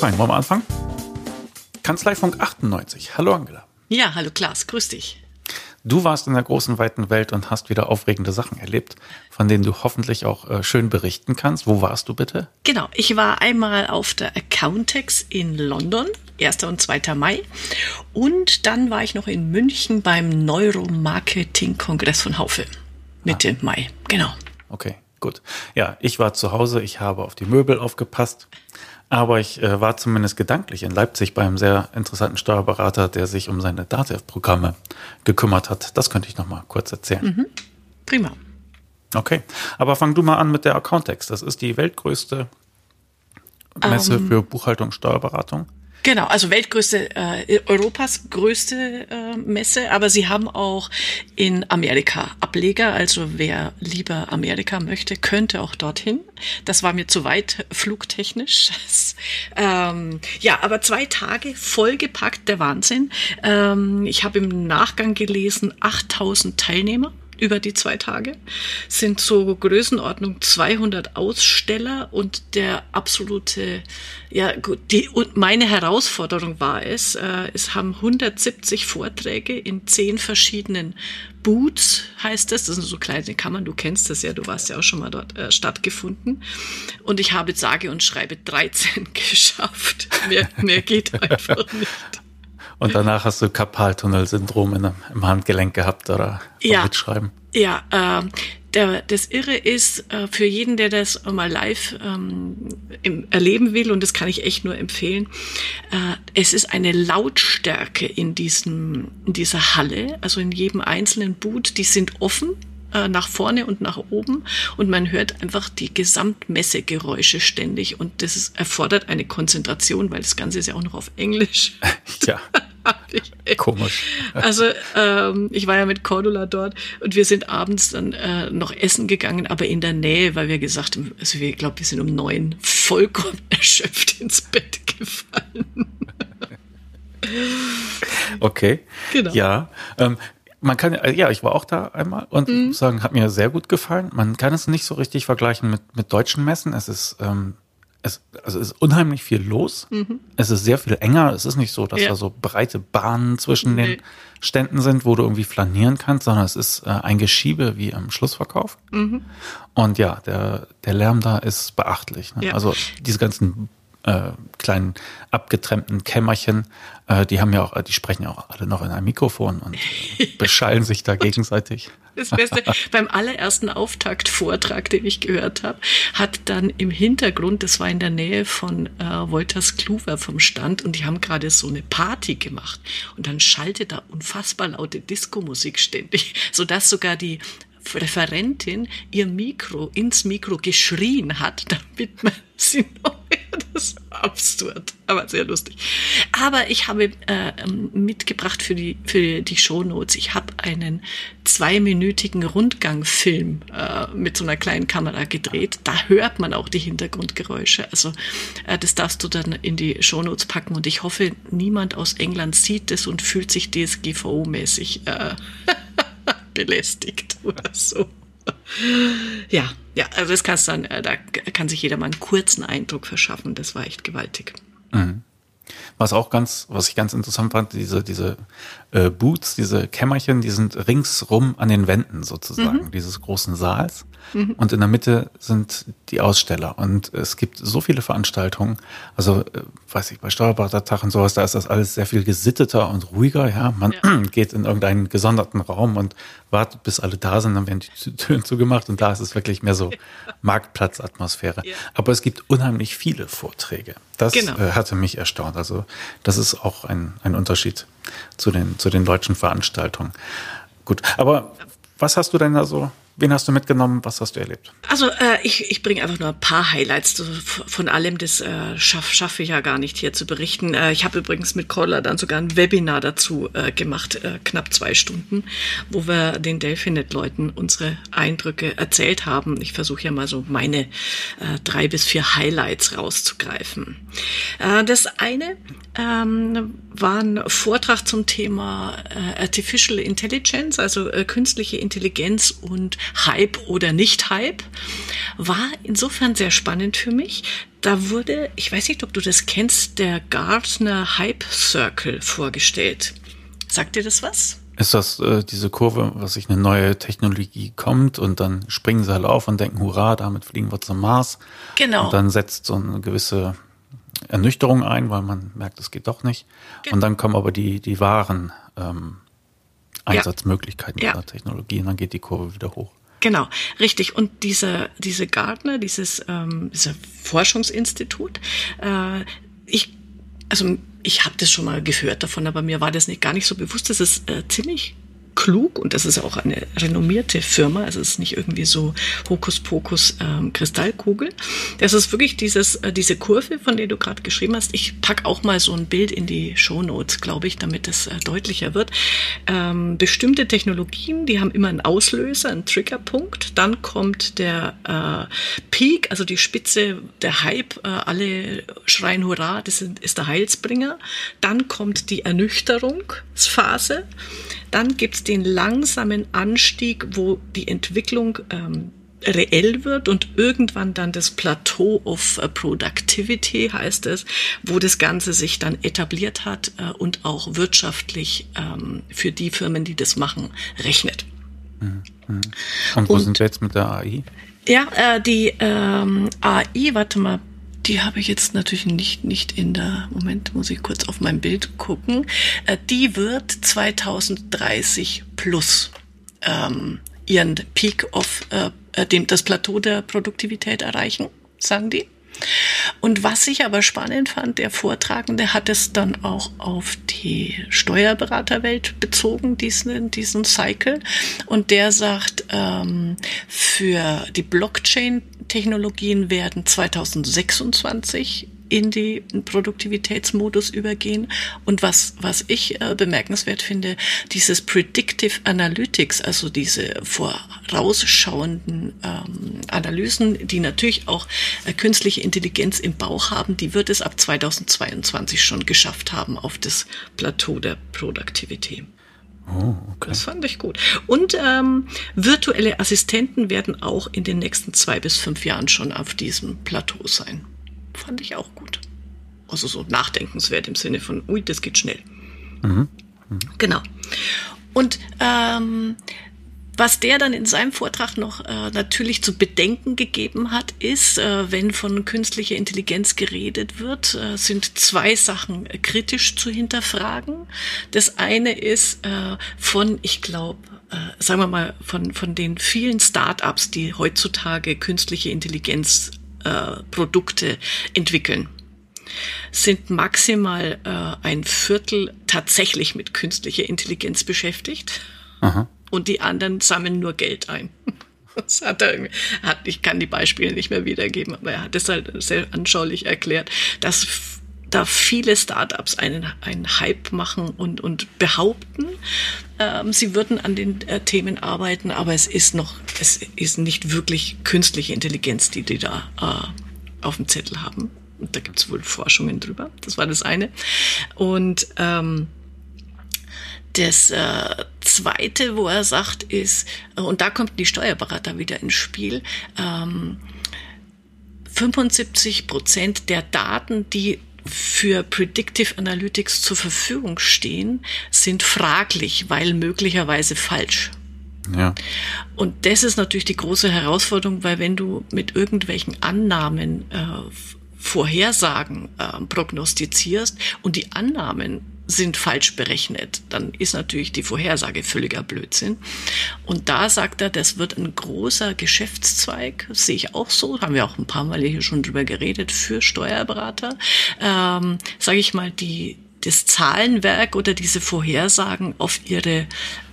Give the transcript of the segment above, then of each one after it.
Fein, wollen wir anfangen? Kanzleifunk 98. Hallo Angela. Ja, hallo Klaas, grüß dich. Du warst in der großen, weiten Welt und hast wieder aufregende Sachen erlebt, von denen du hoffentlich auch äh, schön berichten kannst. Wo warst du bitte? Genau, ich war einmal auf der Accountex in London, 1. und 2. Mai. Und dann war ich noch in München beim Neuromarketing-Kongress von Haufe. Mitte ah. Mai, genau. Okay, gut. Ja, ich war zu Hause, ich habe auf die Möbel aufgepasst. Aber ich äh, war zumindest gedanklich in Leipzig bei einem sehr interessanten Steuerberater, der sich um seine DATEV-Programme gekümmert hat. Das könnte ich noch mal kurz erzählen. Mhm. Prima. Okay, aber fang du mal an mit der Accountex. Das ist die weltgrößte Messe um, ähm. für Buchhaltung und Steuerberatung. Genau, also weltgrößte, äh, Europas größte äh, Messe, aber sie haben auch in Amerika Ableger. Also wer lieber Amerika möchte, könnte auch dorthin. Das war mir zu weit flugtechnisch. ähm, ja, aber zwei Tage vollgepackt, der Wahnsinn. Ähm, ich habe im Nachgang gelesen, 8000 Teilnehmer über die zwei Tage, sind so Größenordnung 200 Aussteller und der absolute, ja gut, die, und meine Herausforderung war es, äh, es haben 170 Vorträge in zehn verschiedenen Boots, heißt das, das sind so kleine Kammern, du kennst das ja, du warst ja auch schon mal dort äh, stattgefunden. Und ich habe sage und schreibe 13 geschafft, mehr, mehr geht einfach nicht. Und danach hast du Karpaltunnel-Syndrom im Handgelenk gehabt oder ja, mitschreiben. Ja, äh, der, das Irre ist äh, für jeden, der das mal live ähm, im, erleben will, und das kann ich echt nur empfehlen, äh, es ist eine Lautstärke in, diesem, in dieser Halle, also in jedem einzelnen Boot, die sind offen, äh, nach vorne und nach oben und man hört einfach die Gesamtmessegeräusche ständig und das ist, erfordert eine Konzentration, weil das Ganze ist ja auch noch auf Englisch. Ja. Komisch. Also ähm, ich war ja mit Cordula dort und wir sind abends dann äh, noch essen gegangen, aber in der Nähe, weil wir gesagt haben, also wir glaube, wir sind um neun vollkommen erschöpft ins Bett gefallen. Okay. Genau. Ja. Ähm, man kann, äh, ja, ich war auch da einmal und mhm. muss sagen, hat mir sehr gut gefallen. Man kann es nicht so richtig vergleichen mit, mit deutschen Messen. Es ist, ähm, es, also es ist unheimlich viel los. Mhm. Es ist sehr viel enger. Es ist nicht so, dass ja. da so breite Bahnen zwischen nee. den Ständen sind, wo du irgendwie flanieren kannst, sondern es ist äh, ein Geschiebe wie im Schlussverkauf. Mhm. Und ja, der, der Lärm da ist beachtlich. Ne? Ja. Also diese ganzen äh, kleinen abgetrennten Kämmerchen, äh, die haben ja auch, die sprechen ja auch alle noch in einem Mikrofon und beschallen sich da gegenseitig. Das Beste, beim allerersten Auftaktvortrag, den ich gehört habe, hat dann im Hintergrund, das war in der Nähe von äh, Wolters Kluwer vom Stand und die haben gerade so eine Party gemacht. Und dann schaltet da unfassbar laute Disco-Musik ständig, sodass sogar die Referentin ihr Mikro ins Mikro geschrien hat, damit man sie noch das war absurd, aber sehr lustig. Aber ich habe äh, mitgebracht für die, für die Shownotes. Ich habe einen zweiminütigen Rundgangfilm äh, mit so einer kleinen Kamera gedreht. Da hört man auch die Hintergrundgeräusche. Also äh, das darfst du dann in die Shownotes packen und ich hoffe, niemand aus England sieht es und fühlt sich DSGVO-mäßig äh, belästigt oder so. Ja, ja, also das kannst dann, äh, da kann sich jeder mal einen kurzen Eindruck verschaffen. Das war echt gewaltig. Mhm. Was auch ganz, was ich ganz interessant fand, diese, diese äh, Boots, diese Kämmerchen, die sind ringsrum an den Wänden sozusagen, mhm. dieses großen Saals. Mhm. Und in der Mitte sind die Aussteller. Und es gibt so viele Veranstaltungen. Also, äh, weiß ich, bei Steuerberatertag und sowas, da ist das alles sehr viel gesitteter und ruhiger. Ja, man ja. geht in irgendeinen gesonderten Raum und wartet, bis alle da sind, dann werden die Türen zugemacht. Und da ist es wirklich mehr so Marktplatzatmosphäre. Ja. Aber es gibt unheimlich viele Vorträge. Das genau. äh, hatte mich erstaunt. Also, das ist auch ein, ein Unterschied zu den, zu den deutschen Veranstaltungen. Gut, aber was hast du denn da so wen hast du mitgenommen? Was hast du erlebt? Also äh, ich, ich bringe einfach nur ein paar Highlights von allem. Das äh, schaffe schaff ich ja gar nicht hier zu berichten. Äh, ich habe übrigens mit Caller dann sogar ein Webinar dazu äh, gemacht, äh, knapp zwei Stunden, wo wir den Delphinet-Leuten unsere Eindrücke erzählt haben. Ich versuche ja mal so meine äh, drei bis vier Highlights rauszugreifen. Äh, das eine ähm, war ein Vortrag zum Thema äh, Artificial Intelligence, also äh, künstliche Intelligenz und Hype oder nicht Hype. War insofern sehr spannend für mich. Da wurde, ich weiß nicht, ob du das kennst, der Gartner Hype Circle vorgestellt. Sagt dir das was? Ist das äh, diese Kurve, was sich eine neue Technologie kommt und dann springen sie halt auf und denken, hurra, damit fliegen wir zum Mars. Genau. Und dann setzt so eine gewisse Ernüchterung ein, weil man merkt, es geht doch nicht. Genau. Und dann kommen aber die, die wahren ähm, Einsatzmöglichkeiten ja. der Technologie und dann geht die Kurve wieder hoch. Genau, richtig. Und diese, diese Gardner, dieses, ähm, dieses Forschungsinstitut, äh, ich, also ich habe das schon mal gehört davon, aber mir war das nicht gar nicht so bewusst. Das ist äh, ziemlich klug und das ist auch eine renommierte Firma. Also es ist nicht irgendwie so Hokuspokus ähm, Kristallkugel. Das ist wirklich dieses, äh, diese Kurve, von der du gerade geschrieben hast. Ich pack auch mal so ein Bild in die Show Notes, glaube ich, damit es äh, deutlicher wird. Ähm, bestimmte Technologien, die haben immer einen Auslöser, einen Triggerpunkt. Dann kommt der äh, Peak, also die Spitze, der Hype. Äh, alle schreien Hurra, das ist der Heilsbringer. Dann kommt die Ernüchterungsphase. Dann gibt es den langsamen Anstieg, wo die Entwicklung ähm, reell wird und irgendwann dann das Plateau of äh, Productivity heißt es, wo das Ganze sich dann etabliert hat äh, und auch wirtschaftlich ähm, für die Firmen, die das machen, rechnet. Mhm. Und wo und, sind wir jetzt mit der AI? Ja, äh, die ähm, AI, warte mal, die habe ich jetzt natürlich nicht, nicht in der, Moment, muss ich kurz auf mein Bild gucken. Äh, die wird 2030 plus ähm, ihren Peak of, äh, äh, dem, das Plateau der Produktivität erreichen, sagen die. Und was ich aber spannend fand, der Vortragende hat es dann auch auf die Steuerberaterwelt bezogen, diesen, diesen Cycle. Und der sagt, ähm, für die Blockchain-Technologien werden 2026 in die Produktivitätsmodus übergehen. Und was, was ich äh, bemerkenswert finde, dieses Predictive Analytics, also diese vorausschauenden ähm, Analysen, die natürlich auch äh, künstliche Intelligenz im Bauch haben, die wird es ab 2022 schon geschafft haben auf das Plateau der Produktivität. Oh, okay. Das fand ich gut. Und ähm, virtuelle Assistenten werden auch in den nächsten zwei bis fünf Jahren schon auf diesem Plateau sein fand ich auch gut. Also so nachdenkenswert im Sinne von, ui, das geht schnell. Mhm. Mhm. Genau. Und ähm, was der dann in seinem Vortrag noch äh, natürlich zu bedenken gegeben hat, ist, äh, wenn von künstlicher Intelligenz geredet wird, äh, sind zwei Sachen kritisch zu hinterfragen. Das eine ist äh, von, ich glaube, äh, sagen wir mal, von, von den vielen Startups, die heutzutage künstliche Intelligenz äh, Produkte entwickeln, sind maximal äh, ein Viertel tatsächlich mit künstlicher Intelligenz beschäftigt Aha. und die anderen sammeln nur Geld ein. Das hat er, hat, ich kann die Beispiele nicht mehr wiedergeben, aber er hat es halt sehr anschaulich erklärt, dass da viele Startups einen, einen Hype machen und, und behaupten, ähm, sie würden an den äh, Themen arbeiten, aber es ist noch, es ist nicht wirklich künstliche Intelligenz, die die da äh, auf dem Zettel haben. Und da gibt es wohl Forschungen drüber. Das war das eine. Und ähm, das äh, Zweite, wo er sagt, ist, äh, und da kommt die Steuerberater wieder ins Spiel, ähm, 75 Prozent der Daten, die für Predictive Analytics zur Verfügung stehen, sind fraglich, weil möglicherweise falsch. Ja. Und das ist natürlich die große Herausforderung, weil wenn du mit irgendwelchen Annahmen äh, Vorhersagen äh, prognostizierst und die Annahmen sind falsch berechnet, dann ist natürlich die Vorhersage völliger Blödsinn. Und da sagt er, das wird ein großer Geschäftszweig, sehe ich auch so, haben wir auch ein paar Mal hier schon drüber geredet, für Steuerberater. Ähm, Sage ich mal, die das Zahlenwerk oder diese Vorhersagen auf ihre,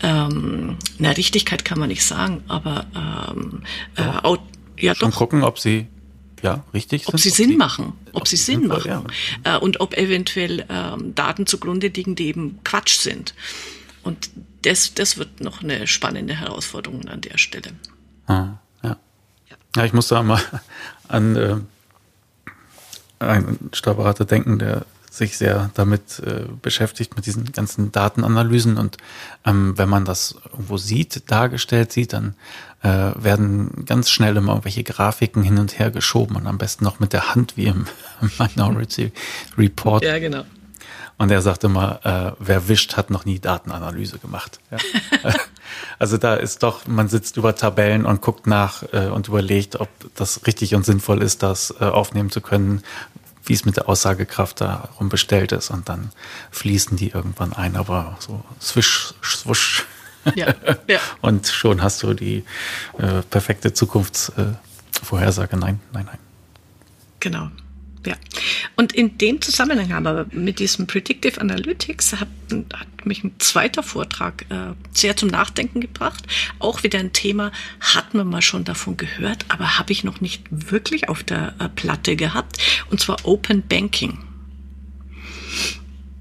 ähm, na Richtigkeit kann man nicht sagen, aber ähm, äh, ja Schon doch. gucken, ob sie ja, richtig ob sind, sie ob Sinn sie, machen, ob, sie Sinn machen ja. äh, und ob eventuell ähm, Daten zugrunde liegen, die eben Quatsch sind. Und das, das wird noch eine spannende Herausforderung an der Stelle. Ah, ja. ja. ich muss da mal an äh, einen Steuerberater denken, der sich sehr damit äh, beschäftigt, mit diesen ganzen Datenanalysen. Und ähm, wenn man das irgendwo sieht, dargestellt sieht, dann äh, werden ganz schnell immer irgendwelche Grafiken hin und her geschoben und am besten noch mit der Hand wie im Minority Report. Ja, genau. Und er sagt immer, äh, wer wischt, hat noch nie Datenanalyse gemacht. Ja. also da ist doch, man sitzt über Tabellen und guckt nach äh, und überlegt, ob das richtig und sinnvoll ist, das äh, aufnehmen zu können, wie es mit der Aussagekraft darum bestellt ist. Und dann fließen die irgendwann ein, aber so swisch, swusch. Ja, ja. Und schon hast du die äh, perfekte Zukunftsvorhersage. Äh, nein, nein, nein. Genau. Ja. Und in dem Zusammenhang aber mit diesem Predictive Analytics hat, hat mich ein zweiter Vortrag äh, sehr zum Nachdenken gebracht. Auch wieder ein Thema, hat man mal schon davon gehört, aber habe ich noch nicht wirklich auf der äh, Platte gehabt. Und zwar Open Banking.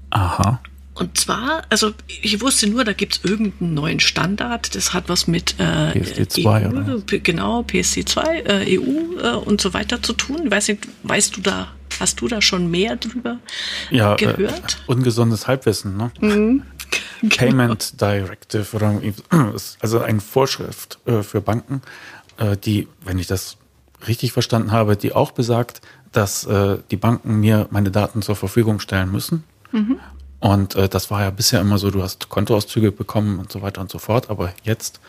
Aha. Und zwar, also ich wusste nur, da gibt's irgendeinen neuen Standard, das hat was mit äh, PSD2, EU, oder? genau, PSD2, äh, EU äh, und so weiter zu tun. Weiß nicht, weißt du da Hast du da schon mehr drüber ja, äh, gehört? Äh, ungesundes Halbwissen, ne? Mhm. Payment Directive oder also eine Vorschrift äh, für Banken, äh, die, wenn ich das richtig verstanden habe, die auch besagt, dass äh, die Banken mir meine Daten zur Verfügung stellen müssen. Mhm. Und äh, das war ja bisher immer so, du hast Kontoauszüge bekommen und so weiter und so fort, aber jetzt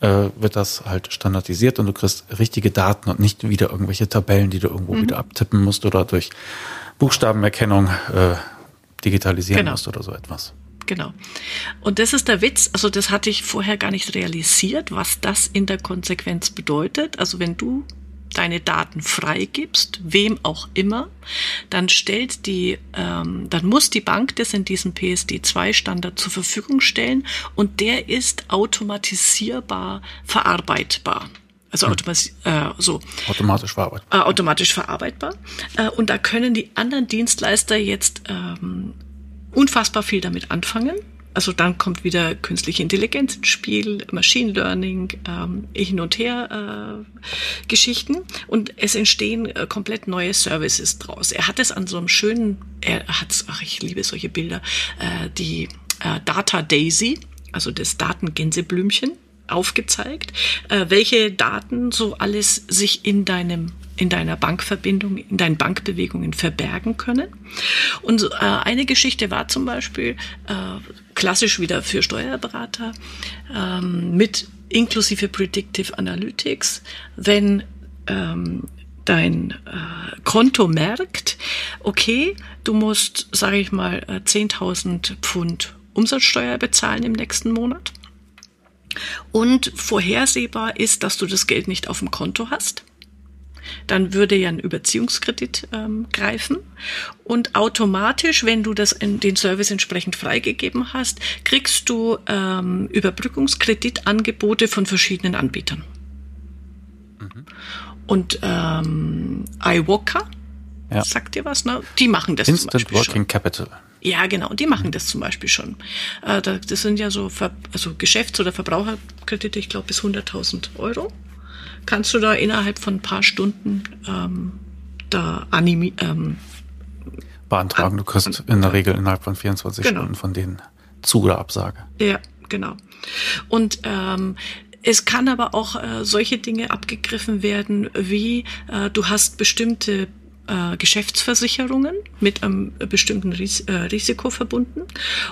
äh, wird das halt standardisiert und du kriegst richtige Daten und nicht wieder irgendwelche Tabellen, die du irgendwo mhm. wieder abtippen musst oder durch Buchstabenerkennung äh, digitalisieren genau. musst oder so etwas. Genau. Und das ist der Witz, also das hatte ich vorher gar nicht realisiert, was das in der Konsequenz bedeutet. Also wenn du deine Daten freigibst, wem auch immer, dann stellt die, ähm, dann muss die Bank das in diesem PSD2-Standard zur Verfügung stellen und der ist automatisierbar verarbeitbar. Also hm. automatisiert, äh, so. automatisch verarbeitbar. Äh, automatisch verarbeitbar. Äh, und da können die anderen Dienstleister jetzt ähm, unfassbar viel damit anfangen also dann kommt wieder künstliche Intelligenz ins Spiel, Machine Learning, ähm, hin und her äh, Geschichten und es entstehen äh, komplett neue Services draus. Er hat es an so einem schönen, er hat, ach ich liebe solche Bilder, äh, die äh, Data Daisy, also das Datengänseblümchen aufgezeigt, äh, welche Daten so alles sich in deinem in deiner Bankverbindung, in deinen Bankbewegungen verbergen können. Und äh, eine Geschichte war zum Beispiel äh, klassisch wieder für Steuerberater ähm, mit inklusive Predictive Analytics, wenn ähm, dein äh, Konto merkt, okay, du musst, sage ich mal, 10.000 äh, Pfund Umsatzsteuer bezahlen im nächsten Monat. Und vorhersehbar ist, dass du das Geld nicht auf dem Konto hast dann würde ja ein Überziehungskredit ähm, greifen. Und automatisch, wenn du das in den Service entsprechend freigegeben hast, kriegst du ähm, Überbrückungskreditangebote von verschiedenen Anbietern. Mhm. Und ähm, iWalker, ja. sagt dir was, ne? Die machen das Instant zum Beispiel Working schon. Capital. Ja, genau. Und die machen das zum Beispiel schon. Äh, das sind ja so Ver also Geschäfts- oder Verbraucherkredite, ich glaube bis 100.000 Euro kannst du da innerhalb von ein paar Stunden ähm, da animi ähm, beantragen. Du kriegst in der Regel innerhalb von 24 genau. Stunden von denen Zu- oder Absage. Ja, genau. Und ähm, es kann aber auch äh, solche Dinge abgegriffen werden, wie äh, du hast bestimmte äh, Geschäftsversicherungen mit einem bestimmten Ris äh, Risiko verbunden.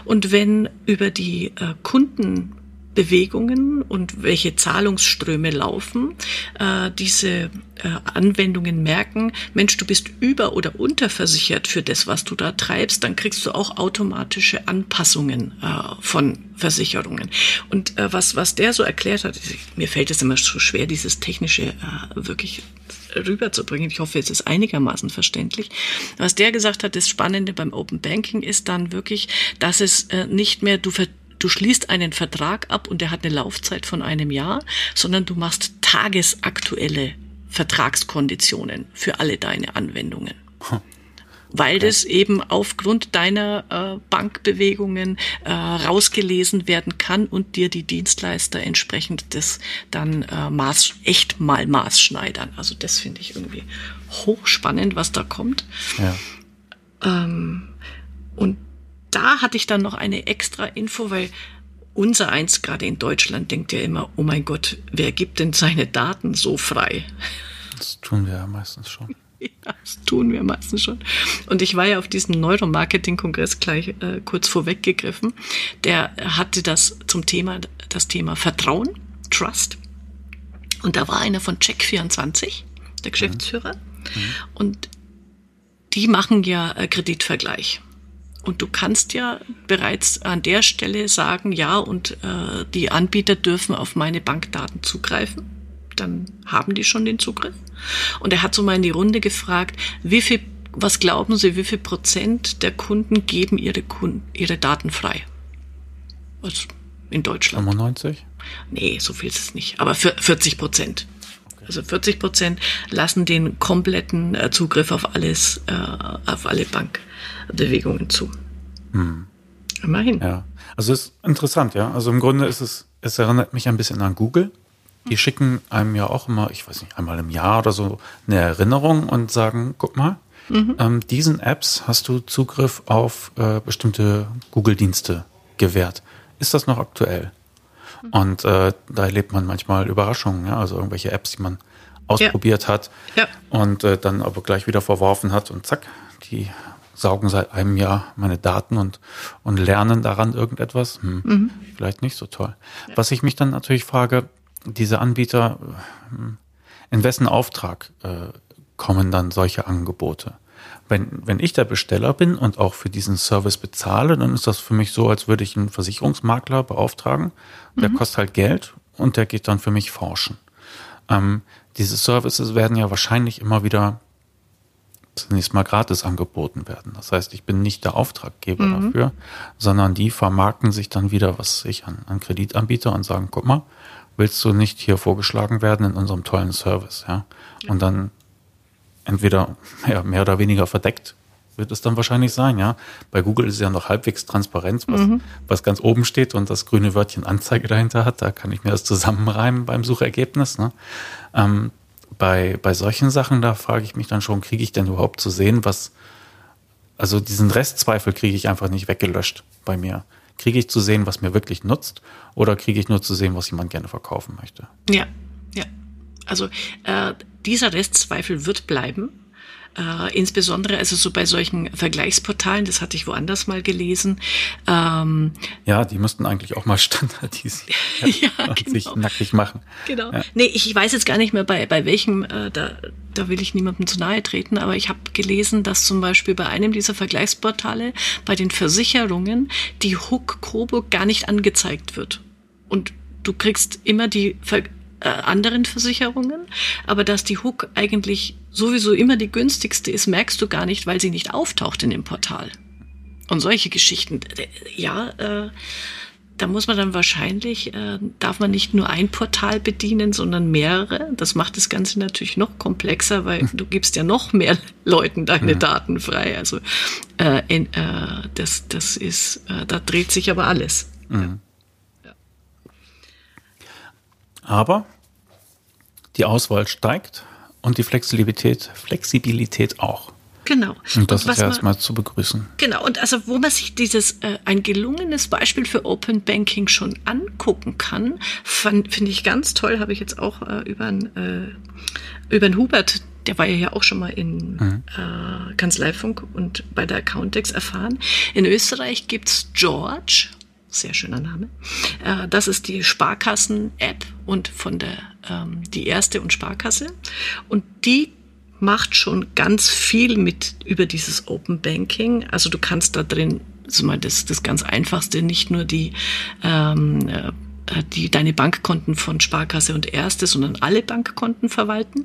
Und wenn über die äh, Kunden Bewegungen und welche Zahlungsströme laufen, äh, diese äh, Anwendungen merken, Mensch, du bist über- oder unterversichert für das, was du da treibst, dann kriegst du auch automatische Anpassungen äh, von Versicherungen. Und äh, was, was der so erklärt hat, mir fällt es immer so schwer, dieses technische äh, wirklich rüberzubringen. Ich hoffe, es ist einigermaßen verständlich. Was der gesagt hat, das Spannende beim Open Banking ist dann wirklich, dass es äh, nicht mehr, du du schließt einen Vertrag ab und der hat eine Laufzeit von einem Jahr, sondern du machst tagesaktuelle Vertragskonditionen für alle deine Anwendungen. Hm weil okay. das eben aufgrund deiner äh, Bankbewegungen äh, rausgelesen werden kann und dir die Dienstleister entsprechend das dann äh, Maß, echt mal maßschneidern. Also das finde ich irgendwie hochspannend, was da kommt. Ja. Ähm, und da hatte ich dann noch eine extra Info, weil unser eins gerade in Deutschland denkt ja immer, oh mein Gott, wer gibt denn seine Daten so frei? Das tun wir ja meistens schon. Ja, das tun wir meistens schon. Und ich war ja auf diesem Neuromarketing-Kongress gleich äh, kurz vorweggegriffen. Der hatte das zum Thema, das Thema Vertrauen, Trust. Und da war einer von Check24, der Geschäftsführer. Mhm. Und die machen ja äh, Kreditvergleich. Und du kannst ja bereits an der Stelle sagen, ja, und äh, die Anbieter dürfen auf meine Bankdaten zugreifen dann haben die schon den Zugriff. Und er hat so mal in die Runde gefragt, wie viel, was glauben Sie, wie viel Prozent der Kunden geben ihre, Kunden, ihre Daten frei? Also in Deutschland. 95? Nee, so viel ist es nicht. Aber für 40 Prozent. Also 40 Prozent lassen den kompletten äh, Zugriff auf alles, äh, auf alle Bankbewegungen zu. Hm. Immerhin. Ja. Also es ist interessant, ja. Also im Grunde ist es, es erinnert mich ein bisschen an Google. Die schicken einem ja auch immer, ich weiß nicht, einmal im Jahr oder so eine Erinnerung und sagen, guck mal, mhm. ähm, diesen Apps hast du Zugriff auf äh, bestimmte Google-Dienste gewährt. Ist das noch aktuell? Mhm. Und äh, da erlebt man manchmal Überraschungen, ja? also irgendwelche Apps, die man ausprobiert ja. hat ja. und äh, dann aber gleich wieder verworfen hat und zack, die saugen seit einem Jahr meine Daten und, und lernen daran irgendetwas. Hm, mhm. Vielleicht nicht so toll. Ja. Was ich mich dann natürlich frage, diese Anbieter, in wessen Auftrag äh, kommen dann solche Angebote? Wenn, wenn ich der Besteller bin und auch für diesen Service bezahle, dann ist das für mich so, als würde ich einen Versicherungsmakler beauftragen. Der mhm. kostet halt Geld und der geht dann für mich forschen. Ähm, diese Services werden ja wahrscheinlich immer wieder zunächst mal gratis angeboten werden. Das heißt, ich bin nicht der Auftraggeber mhm. dafür, sondern die vermarkten sich dann wieder, was ich an, an Kreditanbieter und sagen, guck mal, willst du nicht hier vorgeschlagen werden in unserem tollen Service, ja? Und dann entweder ja, mehr oder weniger verdeckt wird es dann wahrscheinlich sein, ja. Bei Google ist es ja noch halbwegs transparent, was, mhm. was ganz oben steht und das grüne Wörtchen Anzeige dahinter hat. Da kann ich mir das zusammenreimen beim Suchergebnis. Ne? Ähm, bei, bei solchen Sachen, da frage ich mich dann schon, kriege ich denn überhaupt zu sehen, was, also diesen Restzweifel kriege ich einfach nicht weggelöscht bei mir. Kriege ich zu sehen, was mir wirklich nutzt, oder kriege ich nur zu sehen, was jemand gerne verkaufen möchte? Ja, ja. Also äh, dieser Restzweifel wird bleiben. Äh, insbesondere also so bei solchen Vergleichsportalen, das hatte ich woanders mal gelesen. Ähm, ja, die müssten eigentlich auch mal standardisieren ja, und genau. sich nackig machen. Genau. Ja. Nee, ich weiß jetzt gar nicht mehr bei, bei welchem, äh, da, da will ich niemandem zu nahe treten, aber ich habe gelesen, dass zum Beispiel bei einem dieser Vergleichsportale bei den Versicherungen die Hook Coburg gar nicht angezeigt wird. Und du kriegst immer die Ver äh, anderen Versicherungen, aber dass die Hook eigentlich sowieso immer die günstigste ist, merkst du gar nicht, weil sie nicht auftaucht in dem Portal. Und solche Geschichten, ja, äh, da muss man dann wahrscheinlich, äh, darf man nicht nur ein Portal bedienen, sondern mehrere. Das macht das Ganze natürlich noch komplexer, weil du gibst ja noch mehr Leuten deine ja. Daten frei. Also äh, in, äh, das, das ist, äh, da dreht sich aber alles. Mhm. Ja. Aber die Auswahl steigt und die Flexibilität, Flexibilität auch. Genau. Und das und ist erstmal zu begrüßen. Genau. Und also, wo man sich dieses, äh, ein gelungenes Beispiel für Open Banking schon angucken kann, finde ich ganz toll, habe ich jetzt auch äh, über einen äh, über Hubert, der war ja auch schon mal in mhm. äh, Kanzleifunk und bei der Accountex erfahren. In Österreich gibt's George, sehr schöner Name. Äh, das ist die Sparkassen-App und von der ähm, die erste und Sparkasse. Und die macht schon ganz viel mit über dieses Open Banking. Also du kannst da drin, also mal das, das ganz einfachste, nicht nur die ähm, äh, äh, die deine Bankkonten von Sparkasse und Erste, sondern alle Bankkonten verwalten.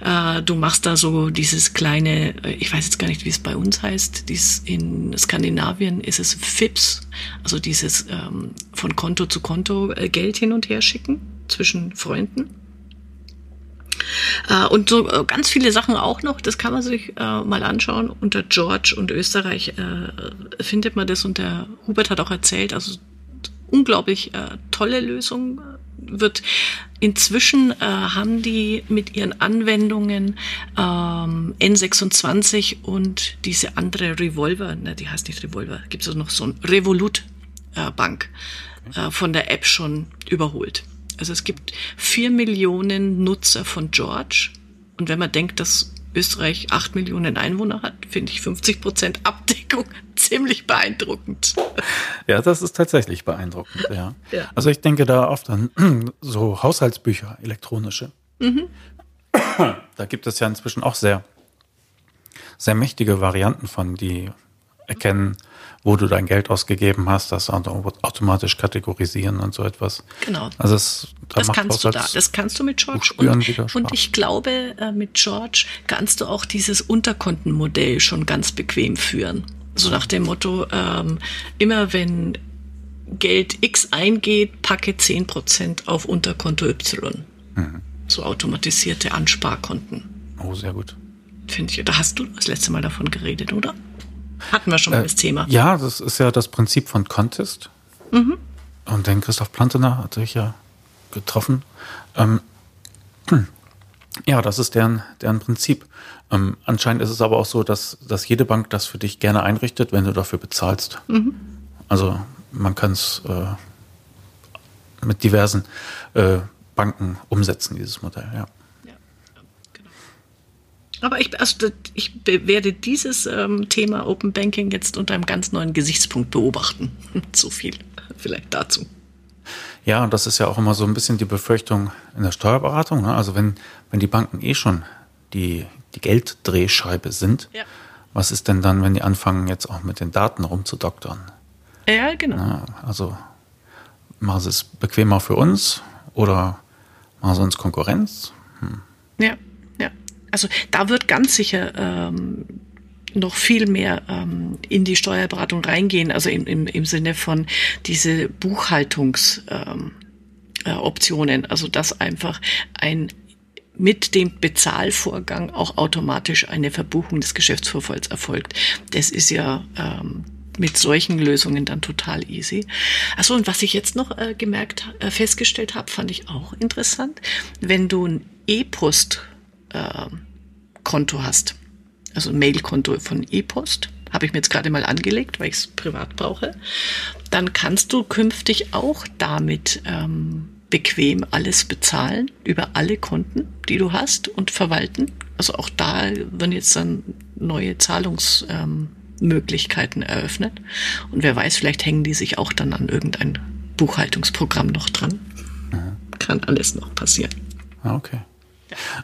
Äh, du machst da so dieses kleine, äh, ich weiß jetzt gar nicht, wie es bei uns heißt, dies in Skandinavien ist es FIPS, also dieses ähm, von Konto zu Konto Geld hin und her schicken zwischen Freunden. Und so ganz viele Sachen auch noch, das kann man sich äh, mal anschauen. Unter George und Österreich äh, findet man das und der Hubert hat auch erzählt, also unglaublich äh, tolle Lösung wird inzwischen äh, haben die mit ihren Anwendungen ähm, N26 und diese andere Revolver, ne, die heißt nicht Revolver, gibt es also noch so ein Revolut äh, äh, von der App schon überholt. Also es gibt vier Millionen Nutzer von George und wenn man denkt, dass Österreich acht Millionen Einwohner hat, finde ich 50 Prozent Abdeckung ziemlich beeindruckend. Ja, das ist tatsächlich beeindruckend, ja. ja. Also ich denke da oft an so Haushaltsbücher, elektronische. Mhm. Da gibt es ja inzwischen auch sehr, sehr mächtige Varianten von, die erkennen, wo du dein Geld ausgegeben hast, das automatisch kategorisieren und so etwas. Genau. Also das, da das kannst du da. Das kannst du mit George. Und, und ich glaube, äh, mit George kannst du auch dieses Unterkontenmodell schon ganz bequem führen. So nach dem Motto, ähm, immer wenn Geld X eingeht, packe 10% auf Unterkonto Y. Mhm. So automatisierte Ansparkonten. Oh, sehr gut. Finde ich. Da hast du das letzte Mal davon geredet, oder? Hatten wir schon mal äh, das Thema. Ja, das ist ja das Prinzip von Contest. Mhm. Und den Christoph Plantener hatte ich ja getroffen. Ähm, ja, das ist deren, deren Prinzip. Ähm, anscheinend ist es aber auch so, dass, dass jede Bank das für dich gerne einrichtet, wenn du dafür bezahlst. Mhm. Also man kann es äh, mit diversen äh, Banken umsetzen, dieses Modell, ja. Aber ich, also, ich werde dieses ähm, Thema Open Banking jetzt unter einem ganz neuen Gesichtspunkt beobachten. so viel vielleicht dazu. Ja, und das ist ja auch immer so ein bisschen die Befürchtung in der Steuerberatung. Ne? Also wenn, wenn die Banken eh schon die, die Gelddrehscheibe sind, ja. was ist denn dann, wenn die anfangen, jetzt auch mit den Daten rumzudoktern? Ja, genau. Ja, also machen sie es bequemer für uns oder machen sie uns Konkurrenz? Hm. Ja also da wird ganz sicher ähm, noch viel mehr ähm, in die Steuerberatung reingehen, also im, im, im Sinne von diese Buchhaltungsoptionen, ähm, äh, also dass einfach ein mit dem Bezahlvorgang auch automatisch eine Verbuchung des Geschäftsvorfalls erfolgt. Das ist ja ähm, mit solchen Lösungen dann total easy. Achso, und was ich jetzt noch äh, gemerkt, äh, festgestellt habe, fand ich auch interessant. Wenn du ein E-Post äh, Konto hast. Also ein Mailkonto von E-Post. Habe ich mir jetzt gerade mal angelegt, weil ich es privat brauche. Dann kannst du künftig auch damit ähm, bequem alles bezahlen über alle Konten, die du hast und verwalten. Also auch da werden jetzt dann neue Zahlungsmöglichkeiten ähm, eröffnet. Und wer weiß, vielleicht hängen die sich auch dann an irgendein Buchhaltungsprogramm noch dran. Mhm. Kann alles noch passieren. Ah, okay.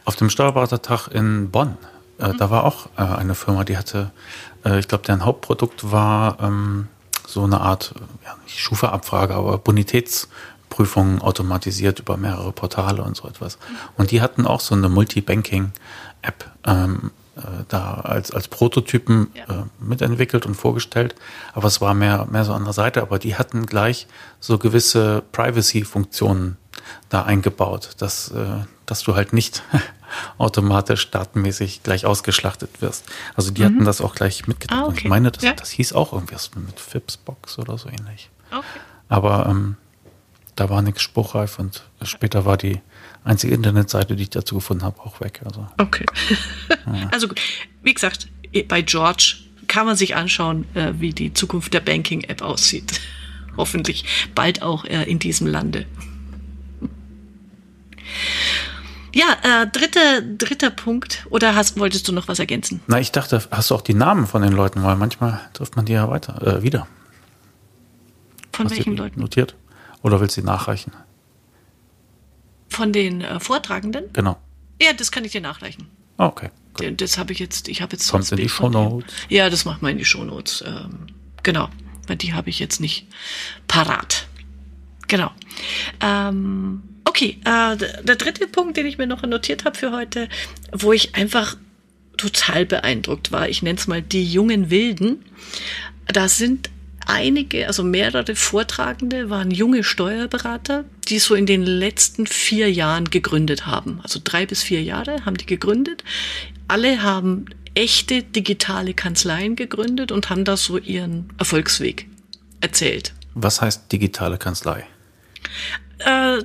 Auf dem Steuerberatertag in Bonn, äh, mhm. da war auch äh, eine Firma, die hatte, äh, ich glaube, deren Hauptprodukt war ähm, so eine Art, äh, ja, nicht Schufa-Abfrage, aber Bonitätsprüfungen automatisiert über mehrere Portale und so etwas. Mhm. Und die hatten auch so eine Multi-Banking-App ähm, äh, da als, als Prototypen ja. äh, mitentwickelt und vorgestellt. Aber es war mehr, mehr so an der Seite. Aber die hatten gleich so gewisse Privacy-Funktionen da eingebaut, dass, äh, dass du halt nicht automatisch datenmäßig gleich ausgeschlachtet wirst. Also die mhm. hatten das auch gleich mitgedacht. Ah, okay. Ich meine, das, ja. das hieß auch irgendwas mit Fipsbox oder so ähnlich. Okay. Aber ähm, da war nichts spruchreif und später war die einzige Internetseite, die ich dazu gefunden habe, auch weg. Also, okay. ja. Also gut, wie gesagt, bei George kann man sich anschauen, äh, wie die Zukunft der Banking-App aussieht. Hoffentlich bald auch äh, in diesem Lande. Ja, äh, dritter, dritter Punkt. Oder hast, wolltest du noch was ergänzen? Na, ich dachte, hast du auch die Namen von den Leuten, weil manchmal trifft man die ja weiter, äh, wieder. Von hast welchen Leuten? Notiert? Oder willst du sie nachreichen? Von den äh, Vortragenden? Genau. Ja, das kann ich dir nachreichen. Oh, okay. Gut. Das habe ich jetzt, ich habe jetzt. Kommt in die Shownotes. Ja, das macht man in die Shownotes. Ähm, genau. Weil die habe ich jetzt nicht parat. Genau. Ähm, okay, äh, der dritte Punkt, den ich mir noch notiert habe für heute, wo ich einfach total beeindruckt war, ich nenne es mal die jungen Wilden. Da sind einige, also mehrere Vortragende waren junge Steuerberater, die so in den letzten vier Jahren gegründet haben. Also drei bis vier Jahre haben die gegründet. Alle haben echte digitale Kanzleien gegründet und haben da so ihren Erfolgsweg erzählt. Was heißt digitale Kanzlei? Äh,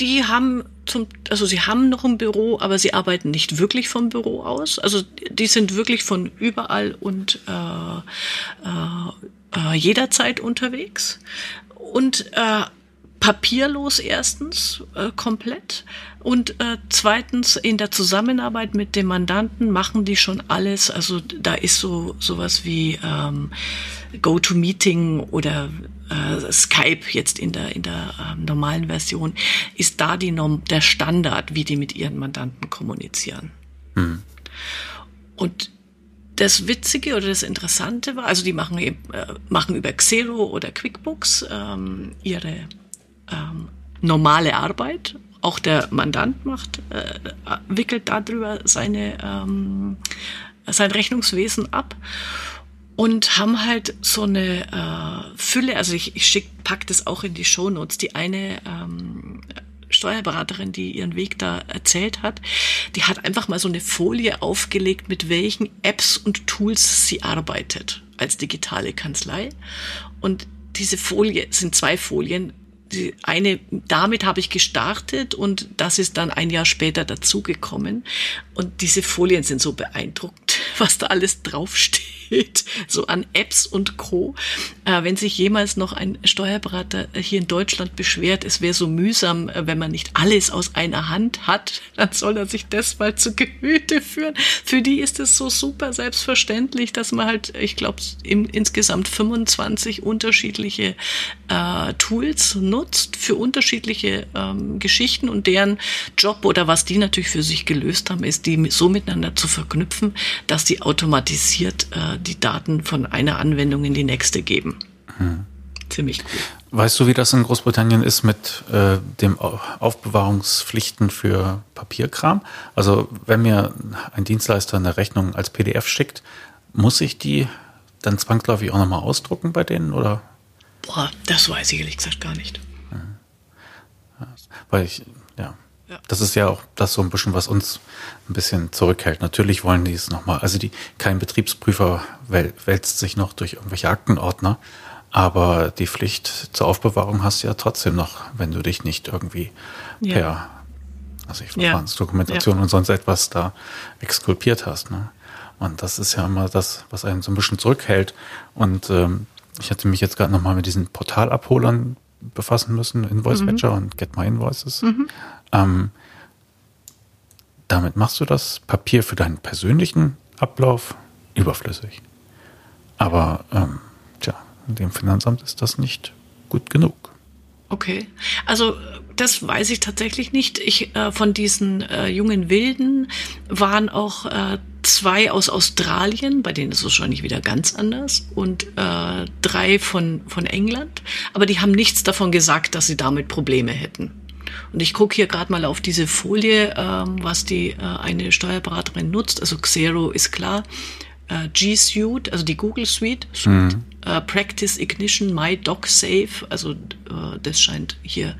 die haben zum, also sie haben noch ein Büro, aber sie arbeiten nicht wirklich vom Büro aus. Also die sind wirklich von überall und äh, äh, äh jederzeit unterwegs. Und äh, papierlos erstens äh, komplett und äh, zweitens in der Zusammenarbeit mit dem Mandanten machen die schon alles. Also da ist so sowas wie ähm, GoToMeeting oder äh, Skype jetzt in der in der ähm, normalen Version ist da die Norm, der Standard, wie die mit ihren Mandanten kommunizieren. Mhm. Und das Witzige oder das Interessante war, also die machen eben, äh, machen über Xero oder QuickBooks ähm, ihre ähm, normale Arbeit. Auch der Mandant macht, äh, wickelt darüber seine, ähm, sein Rechnungswesen ab und haben halt so eine äh, Fülle, also ich, ich schick, pack das auch in die Shownotes, die eine ähm, Steuerberaterin, die ihren Weg da erzählt hat, die hat einfach mal so eine Folie aufgelegt, mit welchen Apps und Tools sie arbeitet als digitale Kanzlei. Und diese Folie sind zwei Folien die eine, damit habe ich gestartet und das ist dann ein Jahr später dazugekommen. Und diese Folien sind so beeindruckend, was da alles draufsteht, so an Apps und Co. Äh, wenn sich jemals noch ein Steuerberater hier in Deutschland beschwert, es wäre so mühsam, äh, wenn man nicht alles aus einer Hand hat, dann soll er sich das mal zu Gemüte führen. Für die ist es so super selbstverständlich, dass man halt, ich glaube, insgesamt 25 unterschiedliche äh, Tools nutzt für unterschiedliche ähm, Geschichten und deren Job oder was die natürlich für sich gelöst haben, ist, die so miteinander zu verknüpfen, dass die automatisiert äh, die Daten von einer Anwendung in die nächste geben. Hm. Ziemlich cool. Weißt du, wie das in Großbritannien ist mit äh, dem Aufbewahrungspflichten für Papierkram? Also wenn mir ein Dienstleister eine Rechnung als PDF schickt, muss ich die dann zwangsläufig auch nochmal ausdrucken bei denen oder? Boah, das weiß ich ehrlich gesagt gar nicht. Ja. Weil ich, ja. ja. Das ist ja auch das so ein bisschen, was uns ein bisschen zurückhält. Natürlich wollen die es nochmal, also die, kein Betriebsprüfer wälzt sich noch durch irgendwelche Aktenordner, aber die Pflicht zur Aufbewahrung hast du ja trotzdem noch, wenn du dich nicht irgendwie ja. per, also ich Verfahrensdokumentation ja. und sonst etwas da exkulpiert hast. Ne? Und das ist ja immer das, was einen so ein bisschen zurückhält. Und ähm, ich hatte mich jetzt gerade nochmal mit diesen Portalabholern befassen müssen, Invoice mhm. Matcher und Get My Invoices. Mhm. Ähm, damit machst du das Papier für deinen persönlichen Ablauf überflüssig. Aber ähm, tja, dem Finanzamt ist das nicht gut genug. Okay, also das weiß ich tatsächlich nicht. Ich äh, von diesen äh, jungen Wilden waren auch äh, zwei aus Australien, bei denen ist es wahrscheinlich wieder ganz anders, und äh, drei von, von England. Aber die haben nichts davon gesagt, dass sie damit Probleme hätten. Und ich gucke hier gerade mal auf diese Folie, ähm, was die äh, eine Steuerberaterin nutzt. Also Xero ist klar. Äh, G Suite, also die Google Suite, Suite mhm. äh, Practice Ignition, My Doc Safe, also äh, das scheint hier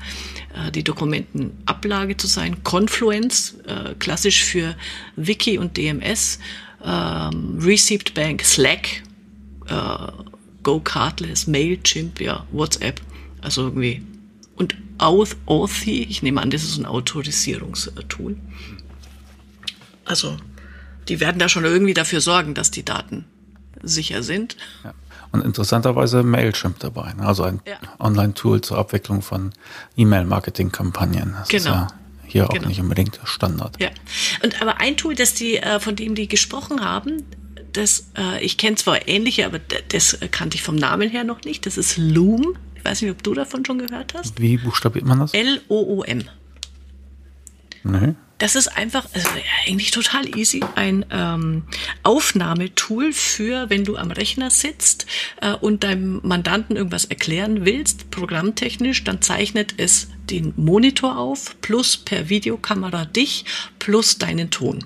äh, die Dokumentenablage zu sein. Confluence, äh, klassisch für Wiki und DMS. Ähm, Received Bank, Slack, Go Cardless, Mailchimp, ja, WhatsApp. Also irgendwie. Und Auth, Authy, ich nehme an, das ist ein Autorisierungstool. Also, die werden da schon irgendwie dafür sorgen, dass die Daten sicher sind. Ja. Und interessanterweise Mailchimp dabei, ne? also ein ja. Online-Tool zur Abwicklung von E-Mail-Marketing-Kampagnen. Das genau. ist ja hier auch genau. nicht unbedingt Standard. Ja. Und aber ein Tool, das die, äh, von dem die gesprochen haben, das, äh, ich kenne zwar ähnliche, aber das kannte ich vom Namen her noch nicht. Das ist Loom. Ich weiß nicht, ob du davon schon gehört hast. Wie buchstabiert man das? L-O-O-M. Nee. Das ist einfach also eigentlich total easy. Ein ähm, Aufnahmetool für, wenn du am Rechner sitzt äh, und deinem Mandanten irgendwas erklären willst, programmtechnisch, dann zeichnet es den Monitor auf, plus per Videokamera dich, plus deinen Ton.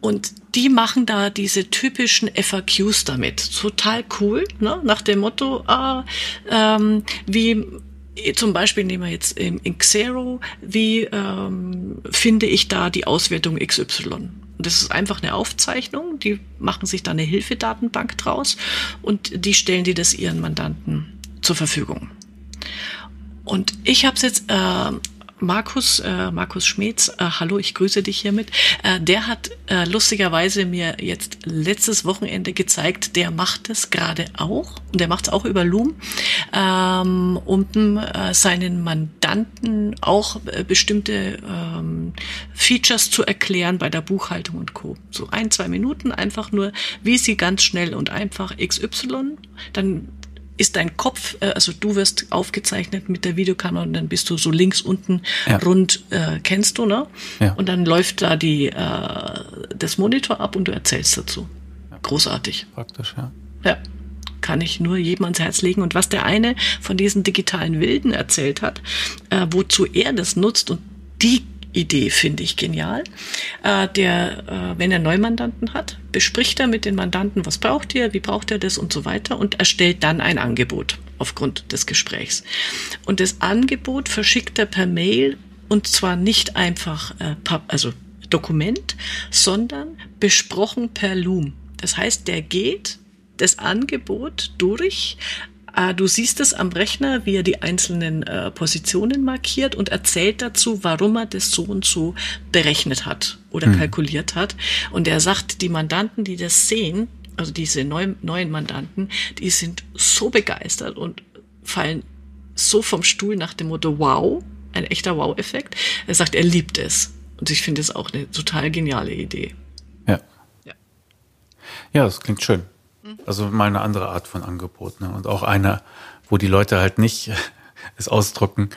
Und die machen da diese typischen FAQs damit. Total cool, ne? nach dem Motto, ah, ähm, wie zum Beispiel nehmen wir jetzt in, in Xero, wie ähm, finde ich da die Auswertung XY? Das ist einfach eine Aufzeichnung, die machen sich da eine Hilfedatenbank draus und die stellen die das ihren Mandanten zur Verfügung. Und ich habe es jetzt äh, Markus, äh, Markus Schmetz, äh, hallo, ich grüße dich hiermit. Äh, der hat äh, lustigerweise mir jetzt letztes Wochenende gezeigt, der macht es gerade auch und der macht es auch über Loom, ähm, um äh, seinen Mandanten auch äh, bestimmte ähm, Features zu erklären bei der Buchhaltung und Co. So ein, zwei Minuten einfach nur, wie sie ganz schnell und einfach XY, dann ist dein Kopf, äh, also du wirst aufgezeichnet mit der Videokamera und dann bist du so links unten ja. rund, äh, kennst du, ne? Ja. Und dann läuft da die, äh, das Monitor ab und du erzählst dazu. Großartig. Praktisch, ja. Ja. Kann ich nur jedem ans Herz legen. Und was der eine von diesen digitalen Wilden erzählt hat, äh, wozu er das nutzt und die Idee finde ich genial. Äh, der, äh, wenn er Neumandanten hat, bespricht er mit den Mandanten, was braucht ihr, wie braucht er das und so weiter und erstellt dann ein Angebot aufgrund des Gesprächs. Und das Angebot verschickt er per Mail und zwar nicht einfach, äh, also Dokument, sondern besprochen per Loom. Das heißt, der geht das Angebot durch, du siehst es am Rechner, wie er die einzelnen äh, Positionen markiert und erzählt dazu, warum er das so und so berechnet hat oder mhm. kalkuliert hat. Und er sagt, die Mandanten, die das sehen, also diese neuen, neuen Mandanten, die sind so begeistert und fallen so vom Stuhl nach dem Motto, wow, ein echter Wow-Effekt. Er sagt, er liebt es. Und ich finde es auch eine total geniale Idee. Ja. Ja, ja das klingt schön. Also mal eine andere Art von Angebot. Ne? Und auch eine, wo die Leute halt nicht es ausdrucken,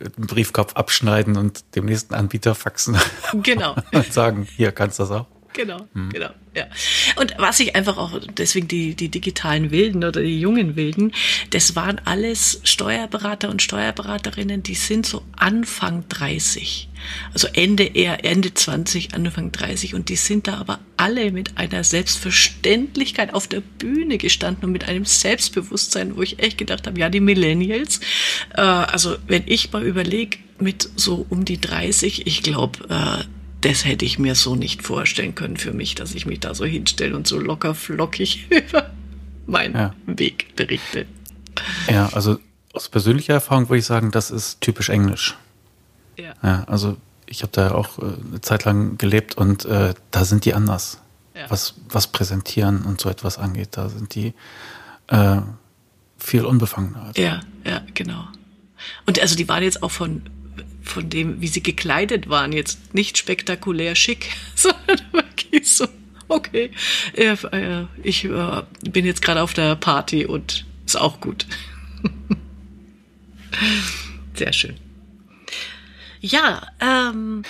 einen Briefkopf abschneiden und dem nächsten Anbieter faxen. Genau. und sagen, hier kannst du das auch. Genau, mhm. genau, ja. Und was ich einfach auch, deswegen die, die digitalen Wilden oder die jungen Wilden, das waren alles Steuerberater und Steuerberaterinnen, die sind so Anfang 30. Also Ende eher Ende 20, Anfang 30. Und die sind da aber alle mit einer Selbstverständlichkeit auf der Bühne gestanden und mit einem Selbstbewusstsein, wo ich echt gedacht habe, ja, die Millennials. Äh, also wenn ich mal überlege, mit so um die 30, ich glaube, äh, das hätte ich mir so nicht vorstellen können für mich, dass ich mich da so hinstelle und so locker flockig über meinen ja. Weg berichte. Ja, also aus persönlicher Erfahrung würde ich sagen, das ist typisch Englisch. Ja. ja also ich habe da auch äh, eine Zeit lang gelebt und äh, da sind die anders. Ja. Was, was Präsentieren und so etwas angeht, da sind die äh, viel unbefangener. Also. Ja, ja, genau. Und also die waren jetzt auch von von dem, wie sie gekleidet waren, jetzt nicht spektakulär schick, sondern wirklich so, okay, äh, ich äh, bin jetzt gerade auf der Party und ist auch gut. Sehr schön. Ja, ähm.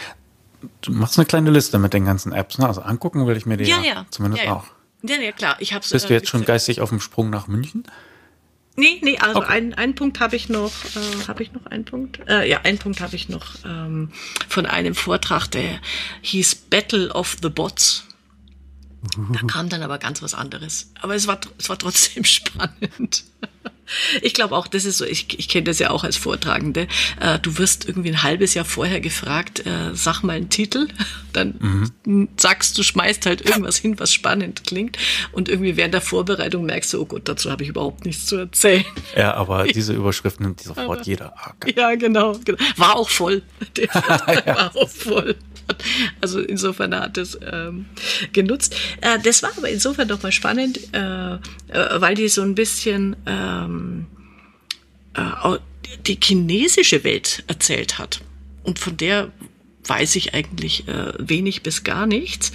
Du machst eine kleine Liste mit den ganzen Apps, ne? Also angucken will ich mir die ja, ja, zumindest ja, ja. auch. Ja, ja, klar. Ich hab's, Bist du jetzt äh, schon geistig auf dem Sprung nach München? Nee, nee, also okay. einen, einen Punkt habe ich noch, äh, habe ich noch einen Punkt? Äh, ja, einen Punkt habe ich noch ähm, von einem Vortrag, der hieß Battle of the Bots. Da kam dann aber ganz was anderes. Aber es war, es war trotzdem spannend. Ich glaube auch, das ist so, ich, ich kenne das ja auch als Vortragende. Äh, du wirst irgendwie ein halbes Jahr vorher gefragt, äh, sag mal einen Titel. Dann mhm. sagst du, schmeißt halt irgendwas hin, was spannend klingt. Und irgendwie während der Vorbereitung merkst du, oh Gott, dazu habe ich überhaupt nichts zu erzählen. Ja, aber diese Überschrift nimmt sofort aber, jeder. Ah, ja, genau, genau. War auch voll. Der ja. war auch voll. Also insofern hat es ähm, genutzt. Äh, das war aber insofern doch mal spannend, äh, äh, weil die so ein bisschen ähm, äh, die chinesische Welt erzählt hat. Und von der weiß ich eigentlich äh, wenig bis gar nichts.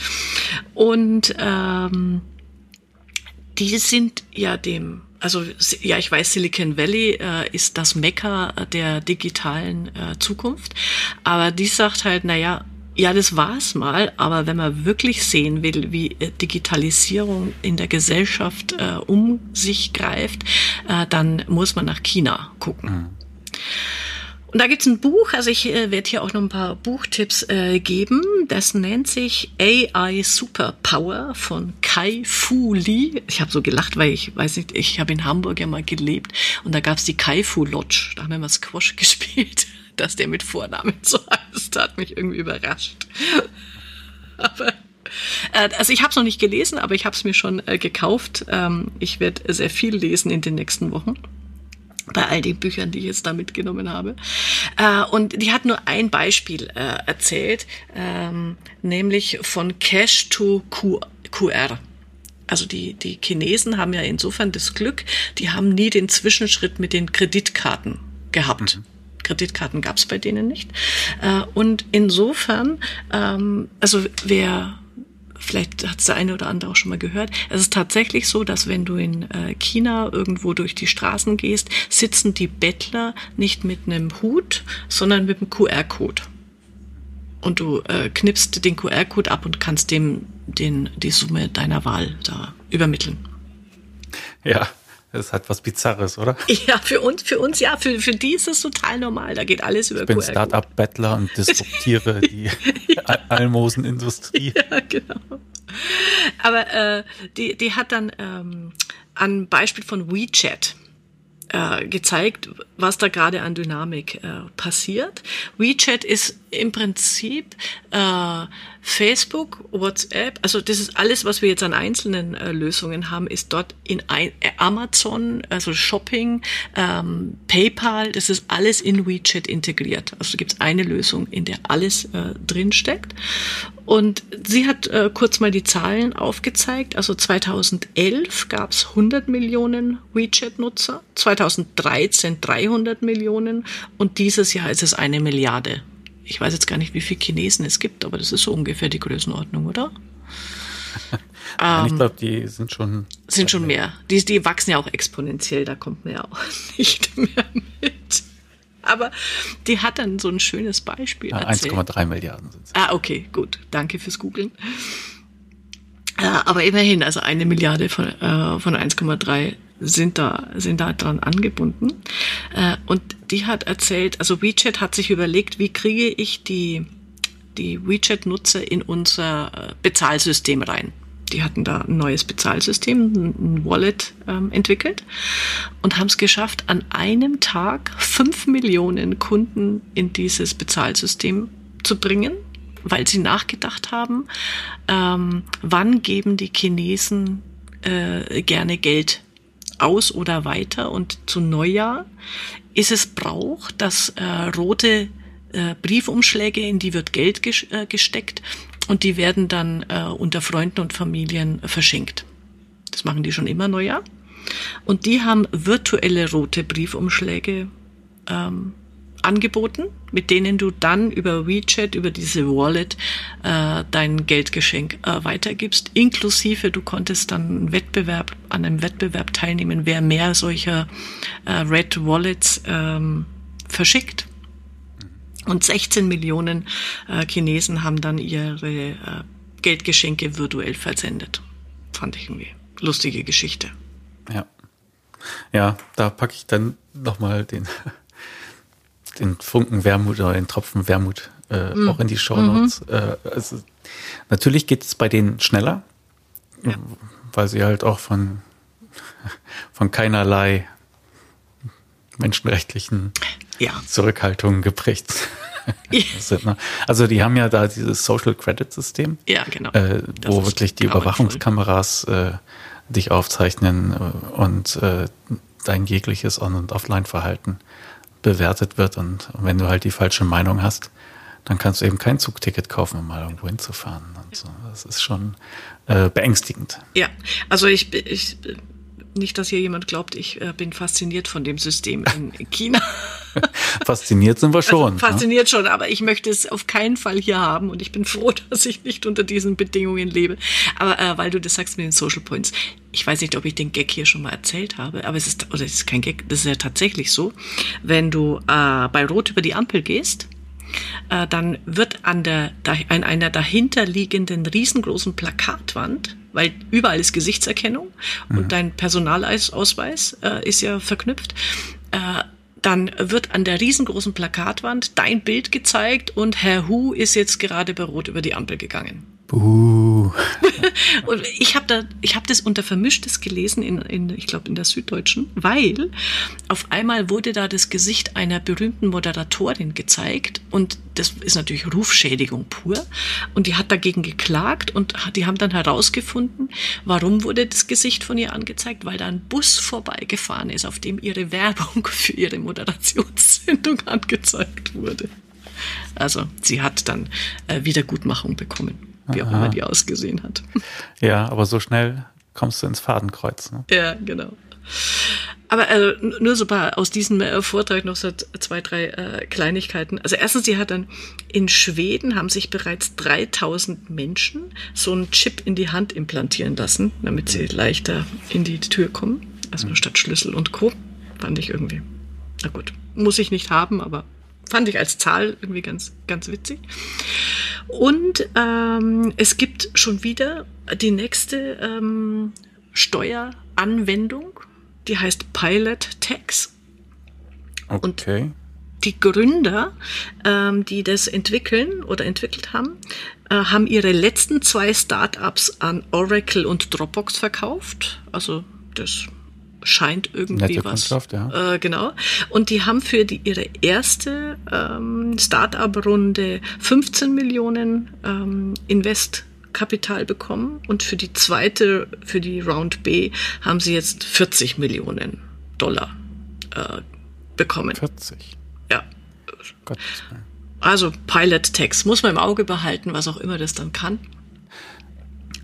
Und ähm, die sind ja dem also ja, ich weiß, Silicon Valley äh, ist das Mekka der digitalen äh, Zukunft, aber die sagt halt, naja, ja, das war's mal, aber wenn man wirklich sehen will, wie äh, Digitalisierung in der Gesellschaft äh, um sich greift, äh, dann muss man nach China gucken. Mhm. Und da gibt's ein Buch, also ich äh, werde hier auch noch ein paar Buchtipps äh, geben. Das nennt sich AI Superpower von Kai Fu Lee. Ich habe so gelacht, weil ich weiß nicht, ich habe in Hamburg ja mal gelebt und da gab's die Kai Fu Lodge. Da haben wir mal Squash gespielt dass der mit Vornamen so heißt, hat mich irgendwie überrascht. aber äh, also ich habe es noch nicht gelesen, aber ich habe es mir schon äh, gekauft. Ähm, ich werde sehr viel lesen in den nächsten Wochen bei all den Büchern, die ich jetzt da mitgenommen habe. Äh, und die hat nur ein Beispiel äh, erzählt, ähm, nämlich von Cash to QR. Also die, die Chinesen haben ja insofern das Glück, die haben nie den Zwischenschritt mit den Kreditkarten gehabt. Mhm. Kreditkarten gab es bei denen nicht. Äh, und insofern, ähm, also wer vielleicht hat es der eine oder andere auch schon mal gehört. Es ist tatsächlich so, dass wenn du in äh, China irgendwo durch die Straßen gehst, sitzen die Bettler nicht mit einem Hut, sondern mit einem QR-Code. Und du äh, knippst den QR-Code ab und kannst dem den, die Summe deiner Wahl da übermitteln. Ja, das hat was Bizarres, oder? Ja, für uns, für uns ja, für, für die ist es total normal. Da geht alles über Ich bin Start-up-Bettler und disruptiere die ja. Almosenindustrie. Ja, genau. Aber äh, die, die hat dann ähm, ein Beispiel von WeChat äh, gezeigt, was da gerade an Dynamik äh, passiert. WeChat ist im Prinzip äh, Facebook, WhatsApp, also das ist alles, was wir jetzt an einzelnen äh, Lösungen haben, ist dort in ein, äh, Amazon, also Shopping, ähm, PayPal, das ist alles in WeChat integriert. Also gibt es eine Lösung, in der alles äh, drin steckt. Und sie hat äh, kurz mal die Zahlen aufgezeigt. Also 2011 gab es 100 Millionen WeChat-Nutzer, 2013 300 Millionen und dieses Jahr ist es eine Milliarde ich weiß jetzt gar nicht, wie viele Chinesen es gibt, aber das ist so ungefähr die Größenordnung, oder? ähm, ich glaube, die sind schon. Sind schon mehr. Die, die wachsen ja auch exponentiell, da kommt man ja auch nicht mehr mit. Aber die hat dann so ein schönes Beispiel. Ja, 1,3 Milliarden sind es. Ah, okay, gut. Danke fürs Googlen. Äh, aber immerhin, also eine Milliarde von, äh, von 1,3 sind da, sind da dran angebunden. Äh, und die hat erzählt, also WeChat hat sich überlegt, wie kriege ich die, die WeChat-Nutzer in unser äh, Bezahlsystem rein. Die hatten da ein neues Bezahlsystem, ein Wallet ähm, entwickelt und haben es geschafft, an einem Tag fünf Millionen Kunden in dieses Bezahlsystem zu bringen, weil sie nachgedacht haben, ähm, wann geben die Chinesen äh, gerne Geld aus oder weiter und zu Neujahr ist es Brauch, dass äh, rote äh, Briefumschläge, in die wird Geld ges äh, gesteckt und die werden dann äh, unter Freunden und Familien verschenkt. Das machen die schon immer Neujahr. Und die haben virtuelle rote Briefumschläge ähm, angeboten, mit denen du dann über WeChat, über diese Wallet äh, dein Geldgeschenk äh, weitergibst. Inklusive, du konntest dann einen Wettbewerb, an einem Wettbewerb teilnehmen, wer mehr solcher äh, Red Wallets ähm, verschickt. Und 16 Millionen äh, Chinesen haben dann ihre äh, Geldgeschenke virtuell versendet. Fand ich irgendwie lustige Geschichte. Ja. Ja, da packe ich dann nochmal den den Funken Wermut oder den Tropfen Wermut äh, mhm. auch in die Show Notes. Mhm. Äh, also, natürlich geht es bei denen schneller, ja. weil sie halt auch von, von keinerlei menschenrechtlichen ja. Zurückhaltungen geprägt sind. Ne? Also die haben ja da dieses Social Credit System, ja, genau. äh, wo wirklich die Überwachungskameras äh, dich aufzeichnen äh, und äh, dein jegliches On- und Offline-Verhalten bewertet wird. Und wenn du halt die falsche Meinung hast, dann kannst du eben kein Zugticket kaufen, um mal irgendwo hinzufahren. Und so. Das ist schon äh, beängstigend. Ja, also ich, ich nicht, dass hier jemand glaubt, ich äh, bin fasziniert von dem System in China. fasziniert sind wir also schon. Also, fasziniert ne? schon, aber ich möchte es auf keinen Fall hier haben und ich bin froh, dass ich nicht unter diesen Bedingungen lebe. Aber äh, weil du das sagst mit den Social Points, ich weiß nicht, ob ich den Gag hier schon mal erzählt habe, aber es ist, oder es ist kein Gag, das ist ja tatsächlich so, wenn du äh, bei Rot über die Ampel gehst, äh, dann wird an der, an einer dahinterliegenden riesengroßen Plakatwand weil überall ist Gesichtserkennung mhm. und dein Personalausweis äh, ist ja verknüpft. Äh, dann wird an der riesengroßen Plakatwand dein Bild gezeigt und Herr Hu ist jetzt gerade bei Rot über die Ampel gegangen. Uh. und ich habe da, ich habe das unter Vermischtes gelesen in, in ich glaube in der Süddeutschen, weil auf einmal wurde da das Gesicht einer berühmten Moderatorin gezeigt und das ist natürlich Rufschädigung pur und die hat dagegen geklagt und die haben dann herausgefunden, warum wurde das Gesicht von ihr angezeigt, weil da ein Bus vorbeigefahren ist, auf dem ihre Werbung für ihre Moderationssendung angezeigt wurde. Also sie hat dann äh, Wiedergutmachung bekommen wie auch immer die ausgesehen hat. Ja, aber so schnell kommst du ins Fadenkreuz. Ne? Ja, genau. Aber also, nur so paar aus diesem äh, Vortrag noch so zwei, drei äh, Kleinigkeiten. Also erstens, sie hat dann in Schweden haben sich bereits 3000 Menschen so einen Chip in die Hand implantieren lassen, damit sie leichter in die Tür kommen. Also nur statt Schlüssel und Co. Fand ich irgendwie. Na gut, muss ich nicht haben, aber fand ich als Zahl irgendwie ganz, ganz witzig. Und ähm, es gibt schon wieder die nächste ähm, Steueranwendung, die heißt Pilot Tax. Okay. Und die Gründer, ähm, die das entwickeln oder entwickelt haben, äh, haben ihre letzten zwei Startups an Oracle und Dropbox verkauft. Also das scheint irgendwie Nette was. Ja. Äh, genau. Und die haben für die, ihre erste ähm, Start-up-Runde 15 Millionen ähm, Investkapital bekommen und für die zweite, für die Round B, haben sie jetzt 40 Millionen Dollar äh, bekommen. 40? Ja. Gott. Also Pilot Text muss man im Auge behalten, was auch immer das dann kann.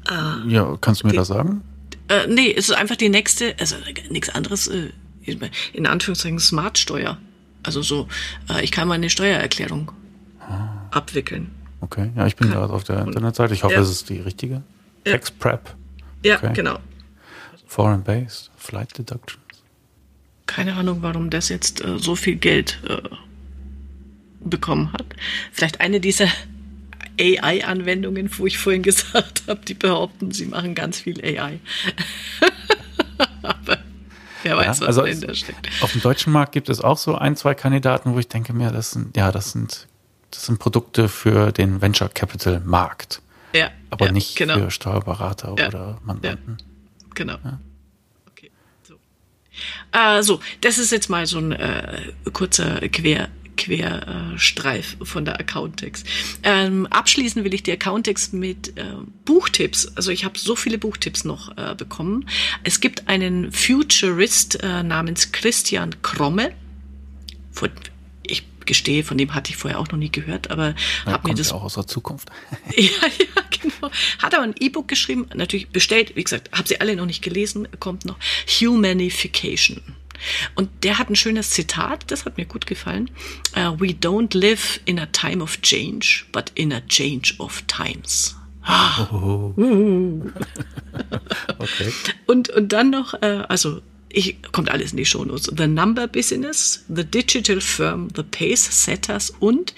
Äh, ja, kannst du mir die, das sagen? Äh, nee, es ist einfach die nächste, also nichts anderes, äh, in Anführungszeichen Smart-Steuer. Also so, äh, ich kann meine Steuererklärung ah. abwickeln. Okay, ja, ich bin gerade auf der Internetseite. Ich hoffe, ja. es ist die richtige. Ja. Tax Prep. Ja, okay. genau. Foreign Based, Flight Deductions. Keine Ahnung, warum das jetzt äh, so viel Geld äh, bekommen hat. Vielleicht eine dieser AI-Anwendungen, wo ich vorhin gesagt habe, die behaupten, sie machen ganz viel AI. Aber wer weiß, ja, was also dahinter steckt. Auf dem deutschen Markt gibt es auch so ein, zwei Kandidaten, wo ich denke mir, das sind, ja, das sind, das sind Produkte für den Venture Capital Markt. Ja. Aber ja, nicht genau. für Steuerberater ja, oder Mandanten. Genau. Okay. So. Äh, so, das ist jetzt mal so ein äh, kurzer Quer, Querstreif von der Accountex. Ähm, abschließen will ich die Accountex mit äh, Buchtipps. Also ich habe so viele Buchtipps noch äh, bekommen. Es gibt einen Futurist äh, namens Christian Kromme. Von, ich gestehe, von dem hatte ich vorher auch noch nie gehört, aber ja, habe mir das auch aus der Zukunft. ja, ja, genau. Hat aber ein E-Book geschrieben, natürlich bestellt. Wie gesagt, habe sie alle noch nicht gelesen. Kommt noch Humanification. Und der hat ein schönes Zitat, das hat mir gut gefallen. Uh, We don't live in a time of change, but in a change of times. Ah. Oh. okay. Und, und dann noch, äh, also ich, kommt alles in die Shownotes. The Number Business, The Digital Firm, The Pace Setters und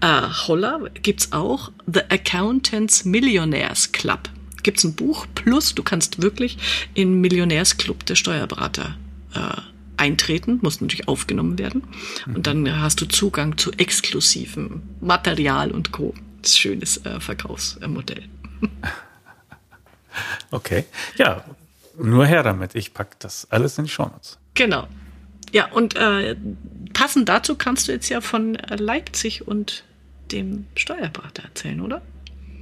äh, Holla gibt's auch The Accountants Millionaires Club. Gibt's ein Buch plus du kannst wirklich im Millionärsclub der Steuerberater äh, eintreten, muss natürlich aufgenommen werden. Und dann hast du Zugang zu exklusivem Material und Co. Das ist ein schönes äh, Verkaufsmodell. okay. Ja, nur her damit. Ich packe das alles in die Shownotes. Genau. Ja, und äh, passend dazu kannst du jetzt ja von Leipzig und dem Steuerberater erzählen, oder?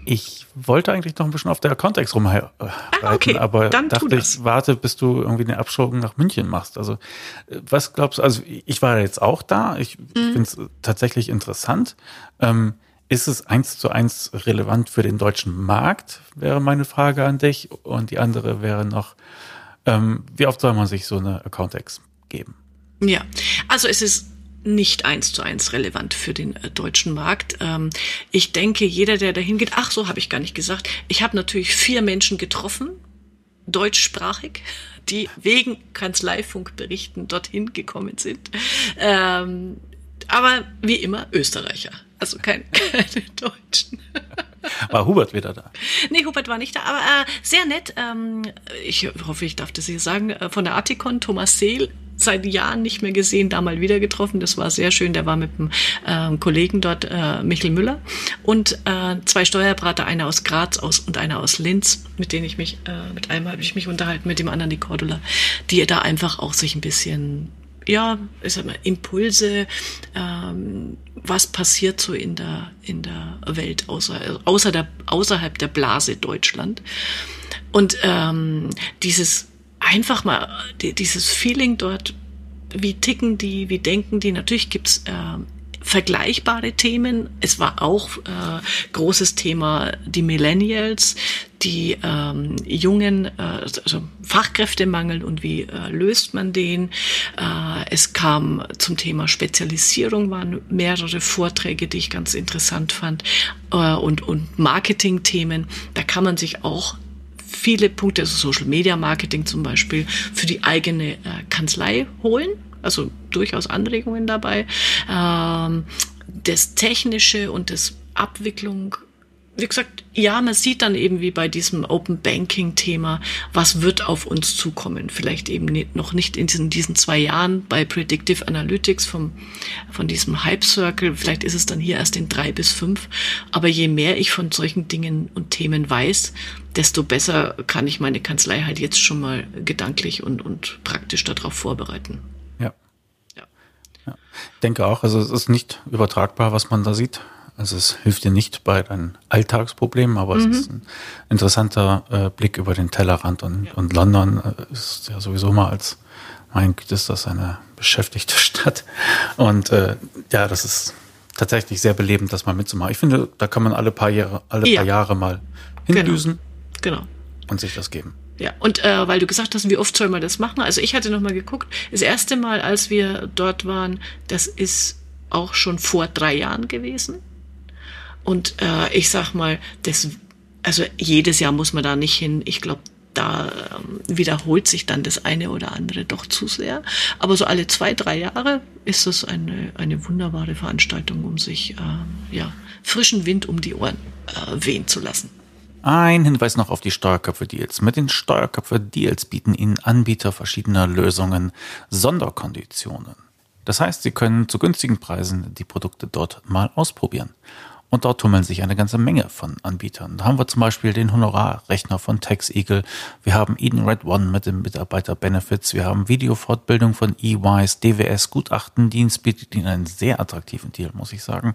Ich wollte eigentlich noch ein bisschen auf der Kontext rumreiten, ah, okay. aber Dann dachte ich, warte, bis du irgendwie eine Abschwung nach München machst. Also äh, was glaubst du, also ich war jetzt auch da, ich mhm. finde es tatsächlich interessant. Ähm, ist es eins zu eins relevant für den deutschen Markt, wäre meine Frage an dich. Und die andere wäre noch, Ähm, wie oft soll man sich so eine Account-Ex geben? Ja, also es ist nicht eins zu eins relevant für den äh, deutschen Markt. Ähm, ich denke, jeder, der dahin geht, ach so, habe ich gar nicht gesagt. Ich habe natürlich vier Menschen getroffen, deutschsprachig, die wegen Kanzleifunkberichten dorthin gekommen sind. Ähm, aber wie immer Österreicher, also kein, keine Deutschen. War Hubert wieder da? Nee, Hubert war nicht da, aber äh, sehr nett. Ähm, ich hoffe, ich darf das hier sagen. Äh, von der Artikon, Thomas Seel, seit Jahren nicht mehr gesehen, da mal wieder getroffen. Das war sehr schön. Der war mit einem äh, Kollegen dort, äh, Michel Müller, und äh, zwei Steuerberater, einer aus Graz aus, und einer aus Linz, mit denen ich mich, äh, mit einem habe ich mich unterhalten, mit dem anderen die Cordula, die da einfach auch sich ein bisschen ja, ich sag mal, Impulse, ähm, was passiert so in der, in der Welt außer, außer der, außerhalb der Blase Deutschland. Und ähm, dieses einfach mal dieses Feeling dort, wie ticken die, wie denken die. Natürlich gibt's äh, vergleichbare Themen. Es war auch äh, großes Thema die Millennials, die ähm, jungen, äh, also Fachkräftemangel und wie äh, löst man den. Äh, es kam zum Thema Spezialisierung, waren mehrere Vorträge, die ich ganz interessant fand äh, und, und Marketing-Themen. Da kann man sich auch viele Punkte, also Social Media Marketing zum Beispiel, für die eigene äh, Kanzlei holen. Also durchaus Anregungen dabei. Ähm, das Technische und das Abwicklung wie gesagt, ja, man sieht dann eben wie bei diesem Open Banking Thema, was wird auf uns zukommen. Vielleicht eben nicht, noch nicht in diesen, diesen zwei Jahren bei Predictive Analytics vom, von diesem Hype Circle. Vielleicht ist es dann hier erst in drei bis fünf. Aber je mehr ich von solchen Dingen und Themen weiß, desto besser kann ich meine Kanzlei halt jetzt schon mal gedanklich und, und praktisch darauf vorbereiten. Ja. ja. ja. Ich denke auch, also es ist nicht übertragbar, was man da sieht. Also es hilft dir nicht bei deinen Alltagsproblemen, aber mhm. es ist ein interessanter äh, Blick über den Tellerrand und, ja. und London äh, ist ja sowieso mal als, mein Gott, ist das eine beschäftigte Stadt. Und äh, ja, das ist tatsächlich sehr belebend, das mal mitzumachen. Ich finde, da kann man alle paar Jahre, alle ja. paar Jahre mal hindüsen. Genau. genau. Und sich das geben. Ja, und äh, weil du gesagt hast, wie oft soll man das machen? Also ich hatte noch mal geguckt, das erste Mal, als wir dort waren, das ist auch schon vor drei Jahren gewesen. Und äh, ich sag mal, das, also jedes Jahr muss man da nicht hin. Ich glaube, da ähm, wiederholt sich dann das eine oder andere doch zu sehr. Aber so alle zwei, drei Jahre ist es eine, eine wunderbare Veranstaltung, um sich äh, ja, frischen Wind um die Ohren äh, wehen zu lassen. Ein Hinweis noch auf die Steuerköpfe-Deals. Mit den Steuerköpfe-Deals bieten Ihnen Anbieter verschiedener Lösungen Sonderkonditionen. Das heißt, Sie können zu günstigen Preisen die Produkte dort mal ausprobieren. Und dort tummeln sich eine ganze Menge von Anbietern. Da haben wir zum Beispiel den Honorarrechner von TaxEagle. Wir haben Eden Red One mit den Mitarbeiter-Benefits. Wir haben Videofortbildung von EYs. DWS Gutachtendienst bietet Ihnen einen sehr attraktiven Deal, muss ich sagen.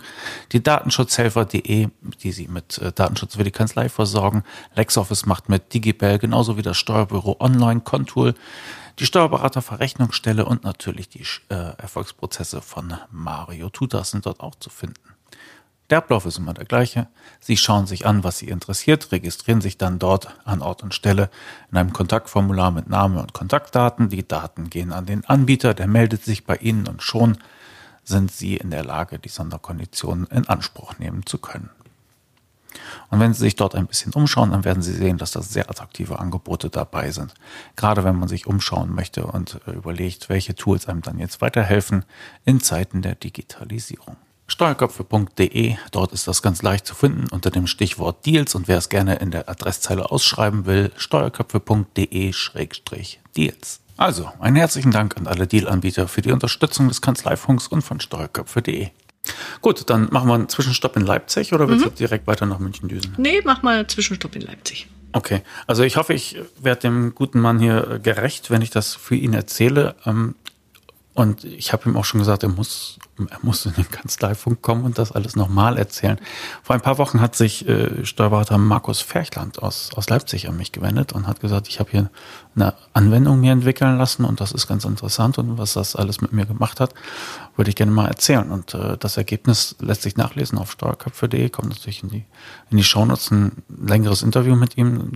Die Datenschutzhelfer.de, die Sie mit äh, Datenschutz für die Kanzlei versorgen. LexOffice macht mit Digibel genauso wie das Steuerbüro Online Contour die Steuerberaterverrechnungsstelle und natürlich die äh, Erfolgsprozesse von Mario Tutas sind dort auch zu finden. Der Ablauf ist immer der gleiche. Sie schauen sich an, was Sie interessiert, registrieren sich dann dort an Ort und Stelle in einem Kontaktformular mit Name und Kontaktdaten. Die Daten gehen an den Anbieter, der meldet sich bei Ihnen und schon sind Sie in der Lage, die Sonderkonditionen in Anspruch nehmen zu können. Und wenn Sie sich dort ein bisschen umschauen, dann werden Sie sehen, dass da sehr attraktive Angebote dabei sind. Gerade wenn man sich umschauen möchte und äh, überlegt, welche Tools einem dann jetzt weiterhelfen in Zeiten der Digitalisierung steuerköpfe.de. Dort ist das ganz leicht zu finden unter dem Stichwort Deals und wer es gerne in der Adresszeile ausschreiben will, steuerköpfe.de-deals. Also, einen herzlichen Dank an alle Dealanbieter für die Unterstützung des Kanzleifunks und von steuerköpfe.de. Gut, dann machen wir einen Zwischenstopp in Leipzig oder willst mhm. du direkt weiter nach München düsen? Nee, mach mal einen Zwischenstopp in Leipzig. Okay, also ich hoffe, ich werde dem guten Mann hier gerecht, wenn ich das für ihn erzähle. Ähm, und ich habe ihm auch schon gesagt, er muss, er muss in den Kanzleifunk kommen und das alles nochmal erzählen. Vor ein paar Wochen hat sich äh, Steuerberater Markus Ferchland aus, aus Leipzig an mich gewendet und hat gesagt, ich habe hier eine Anwendung mir entwickeln lassen und das ist ganz interessant und was das alles mit mir gemacht hat, würde ich gerne mal erzählen. Und äh, das Ergebnis lässt sich nachlesen auf steuerköpfe.de, kommt natürlich in die, in die Shownotes ein längeres Interview mit ihm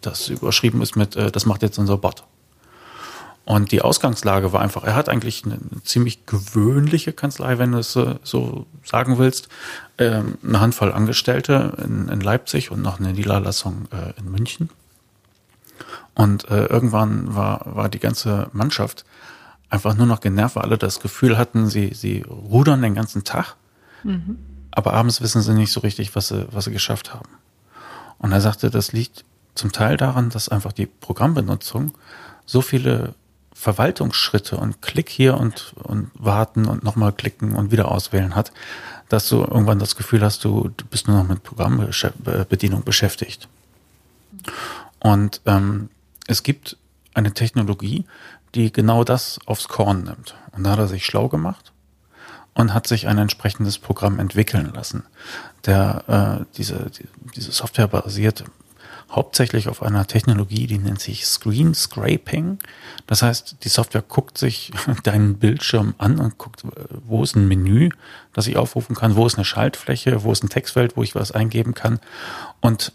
das überschrieben ist mit, äh, das macht jetzt unser Bot. Und die Ausgangslage war einfach, er hat eigentlich eine, ziemlich gewöhnliche Kanzlei, wenn du es äh, so sagen willst. Ähm, eine Handvoll Angestellte in, in, Leipzig und noch eine Niederlassung äh, in München. Und äh, irgendwann war, war die ganze Mannschaft einfach nur noch genervt, weil alle das Gefühl hatten, sie, sie rudern den ganzen Tag, mhm. aber abends wissen sie nicht so richtig, was sie, was sie geschafft haben. Und er sagte, das liegt zum Teil daran, dass einfach die Programmbenutzung so viele Verwaltungsschritte und Klick hier und, und warten und nochmal klicken und wieder auswählen hat, dass du irgendwann das Gefühl hast, du, du bist nur noch mit Programmbedienung beschäftigt. Und ähm, es gibt eine Technologie, die genau das aufs Korn nimmt. Und da hat er sich schlau gemacht und hat sich ein entsprechendes Programm entwickeln lassen, der äh, diese, die, diese Software basiert hauptsächlich auf einer Technologie, die nennt sich Screen Scraping. Das heißt, die Software guckt sich deinen Bildschirm an und guckt, wo ist ein Menü, das ich aufrufen kann, wo ist eine Schaltfläche, wo ist ein Textfeld, wo ich was eingeben kann und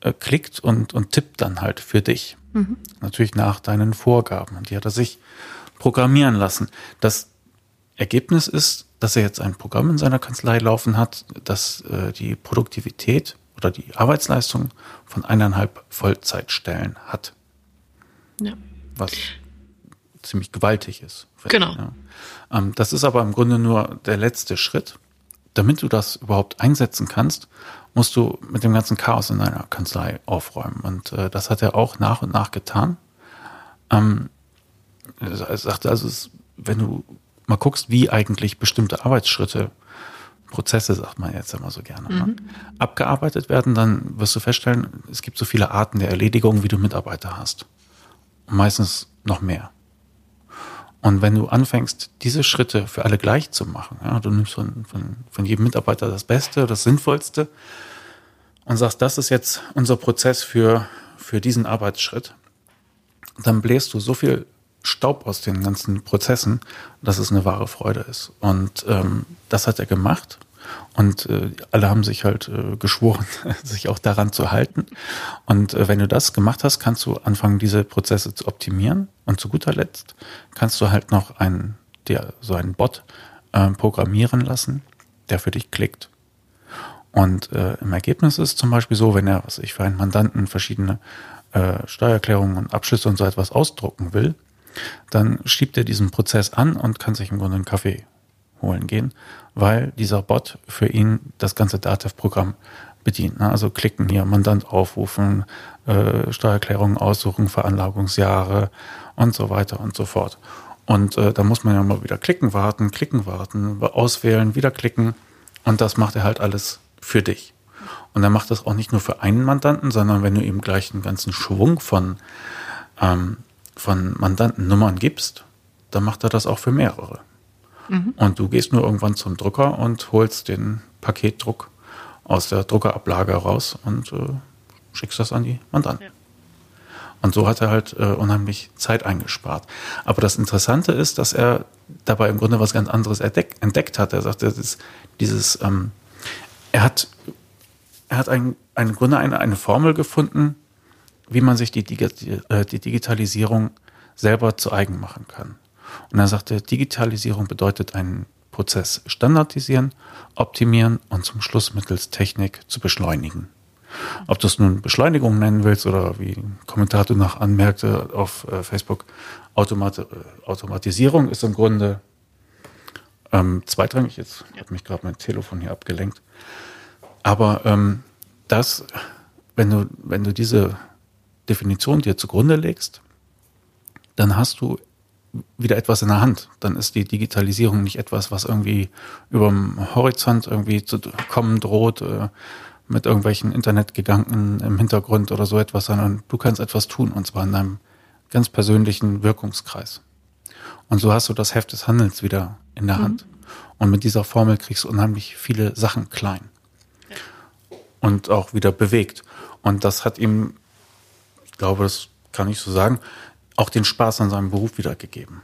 äh, klickt und, und tippt dann halt für dich. Mhm. Natürlich nach deinen Vorgaben. Und die hat er sich programmieren lassen. Das Ergebnis ist, dass er jetzt ein Programm in seiner Kanzlei laufen hat, das äh, die Produktivität oder die Arbeitsleistung von eineinhalb Vollzeitstellen hat. Ja. Was ziemlich gewaltig ist. Genau. Ja. Ähm, das ist aber im Grunde nur der letzte Schritt. Damit du das überhaupt einsetzen kannst, musst du mit dem ganzen Chaos in deiner Kanzlei aufräumen. Und äh, das hat er auch nach und nach getan. Ähm, er sagte also, wenn du mal guckst, wie eigentlich bestimmte Arbeitsschritte Prozesse, sagt man jetzt immer so gerne, ne? mhm. ne? abgearbeitet werden, dann wirst du feststellen, es gibt so viele Arten der Erledigung, wie du Mitarbeiter hast. Und meistens noch mehr. Und wenn du anfängst, diese Schritte für alle gleich zu machen, ja, du nimmst von, von, von jedem Mitarbeiter das Beste, das Sinnvollste und sagst, das ist jetzt unser Prozess für, für diesen Arbeitsschritt, dann bläst du so viel Staub aus den ganzen Prozessen, dass es eine wahre Freude ist. Und ähm, das hat er gemacht. Und äh, alle haben sich halt äh, geschworen, sich auch daran zu halten. Und äh, wenn du das gemacht hast, kannst du anfangen, diese Prozesse zu optimieren. Und zu guter Letzt kannst du halt noch einen, der, so einen Bot äh, programmieren lassen, der für dich klickt. Und äh, im Ergebnis ist zum Beispiel so, wenn er, was ich für einen Mandanten verschiedene äh, Steuererklärungen und Abschlüsse und so etwas ausdrucken will, dann schiebt er diesen Prozess an und kann sich im Grunde einen Kaffee holen gehen, weil dieser Bot für ihn das ganze Datev-Programm bedient. Ne? Also klicken hier, Mandant aufrufen, äh, Steuererklärungen aussuchen, Veranlagungsjahre und so weiter und so fort. Und äh, da muss man ja mal wieder klicken, warten, klicken, warten, auswählen, wieder klicken. Und das macht er halt alles für dich. Und er macht das auch nicht nur für einen Mandanten, sondern wenn du ihm gleich einen ganzen Schwung von ähm, von Mandantennummern gibst, dann macht er das auch für mehrere. Mhm. Und du gehst nur irgendwann zum Drucker und holst den Paketdruck aus der Druckerablage raus und äh, schickst das an die Mandanten. Ja. Und so hat er halt äh, unheimlich Zeit eingespart. Aber das Interessante ist, dass er dabei im Grunde was ganz anderes entdeck, entdeckt hat. Er sagt, das ist dieses, ähm, er hat, er hat ein, ein, im Grunde eine, eine Formel gefunden, wie man sich die, äh, die Digitalisierung selber zu eigen machen kann. Und er sagte, Digitalisierung bedeutet einen Prozess standardisieren, optimieren und zum Schluss mittels Technik zu beschleunigen. Ob du es nun Beschleunigung nennen willst oder wie ein Kommentator nach anmerkte auf äh, Facebook, Automat äh, Automatisierung ist im Grunde ähm, zweitrangig. Jetzt hat mich gerade mein Telefon hier abgelenkt. Aber ähm, das, wenn du, wenn du diese Definition dir zugrunde legst, dann hast du wieder etwas in der Hand. Dann ist die Digitalisierung nicht etwas, was irgendwie über dem Horizont irgendwie zu kommen droht, äh, mit irgendwelchen Internetgedanken im Hintergrund oder so etwas, sondern du kannst etwas tun, und zwar in deinem ganz persönlichen Wirkungskreis. Und so hast du das Heft des Handelns wieder in der mhm. Hand. Und mit dieser Formel kriegst du unheimlich viele Sachen klein. Ja. Und auch wieder bewegt. Und das hat ihm glaube, das kann ich so sagen, auch den Spaß an seinem Beruf wiedergegeben.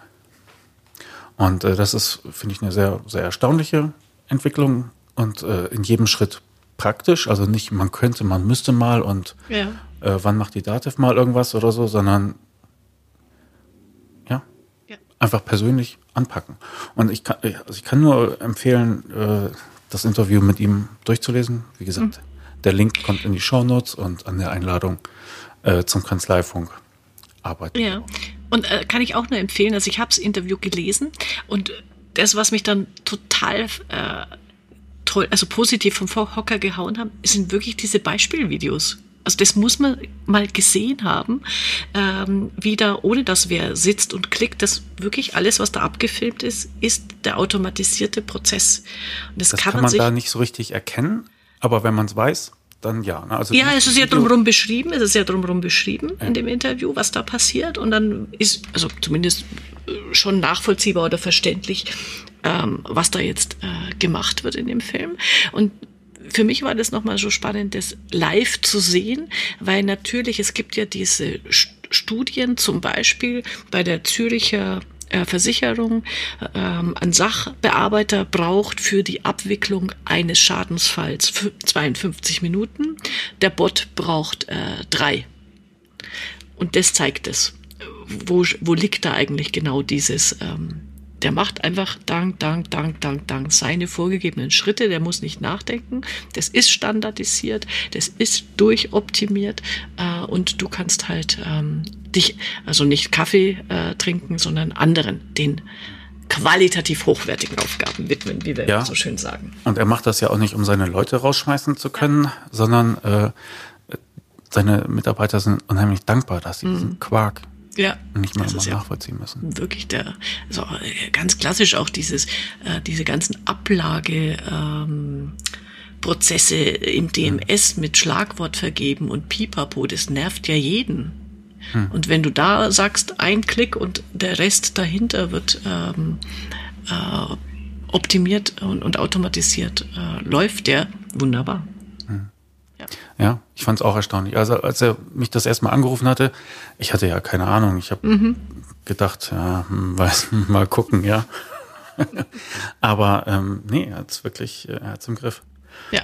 Und äh, das ist, finde ich, eine sehr, sehr erstaunliche Entwicklung und äh, in jedem Schritt praktisch. Also nicht, man könnte, man müsste mal und, ja. äh, wann macht die Dativ mal irgendwas oder so, sondern ja, ja. einfach persönlich anpacken. Und ich kann, also ich kann nur empfehlen, äh, das Interview mit ihm durchzulesen. Wie gesagt, mhm. Der Link kommt in die Show Notes und an der Einladung äh, zum Kanzleifunk arbeiten. Ja, und äh, kann ich auch nur empfehlen, also ich habe das Interview gelesen und das, was mich dann total äh, toll, also positiv vom Hocker gehauen haben, sind wirklich diese Beispielvideos. Also das muss man mal gesehen haben, ähm, wie da, ohne dass wer sitzt und klickt, das wirklich alles, was da abgefilmt ist, ist der automatisierte Prozess. Und das, das kann, kann man, man da nicht so richtig erkennen, aber wenn man es weiß, dann ja. Ne? Also ja, es ist ja drumherum beschrieben, es ist ja drumherum beschrieben ja. in dem Interview, was da passiert. Und dann ist, also zumindest äh, schon nachvollziehbar oder verständlich, ähm, was da jetzt äh, gemacht wird in dem Film. Und für mich war das nochmal so spannend, das live zu sehen, weil natürlich, es gibt ja diese Studien, zum Beispiel bei der Züricher Versicherung ähm, ein Sachbearbeiter braucht für die Abwicklung eines Schadensfalls 52 Minuten. Der Bot braucht äh, drei. Und das zeigt es. Wo, wo liegt da eigentlich genau dieses ähm, der macht einfach dank, dank, dank, dank, dank seine vorgegebenen Schritte. Der muss nicht nachdenken. Das ist standardisiert, das ist durchoptimiert äh, und du kannst halt ähm, dich, also nicht Kaffee äh, trinken, sondern anderen, den qualitativ hochwertigen Aufgaben widmen, wie wir ja. so schön sagen. Und er macht das ja auch nicht, um seine Leute rausschmeißen zu können, ja. sondern äh, seine Mitarbeiter sind unheimlich dankbar, dass sie mhm. diesen Quark ja, nicht mal immer nachvollziehen müssen. Wirklich der, also ganz klassisch auch dieses, äh, diese ganzen Ablage, ähm, Prozesse im DMS mit Schlagwort vergeben und Pipapo, das nervt ja jeden. Hm. Und wenn du da sagst, ein Klick und der Rest dahinter wird ähm, äh, optimiert und, und automatisiert, äh, läuft der wunderbar. Ja, ich fand es auch erstaunlich. Also als er mich das erstmal angerufen hatte, ich hatte ja keine Ahnung. Ich habe mhm. gedacht, ja, hm, weiß, mal gucken, ja. Aber ähm, nee, er hat es wirklich, äh, er hat's im Griff. Ja.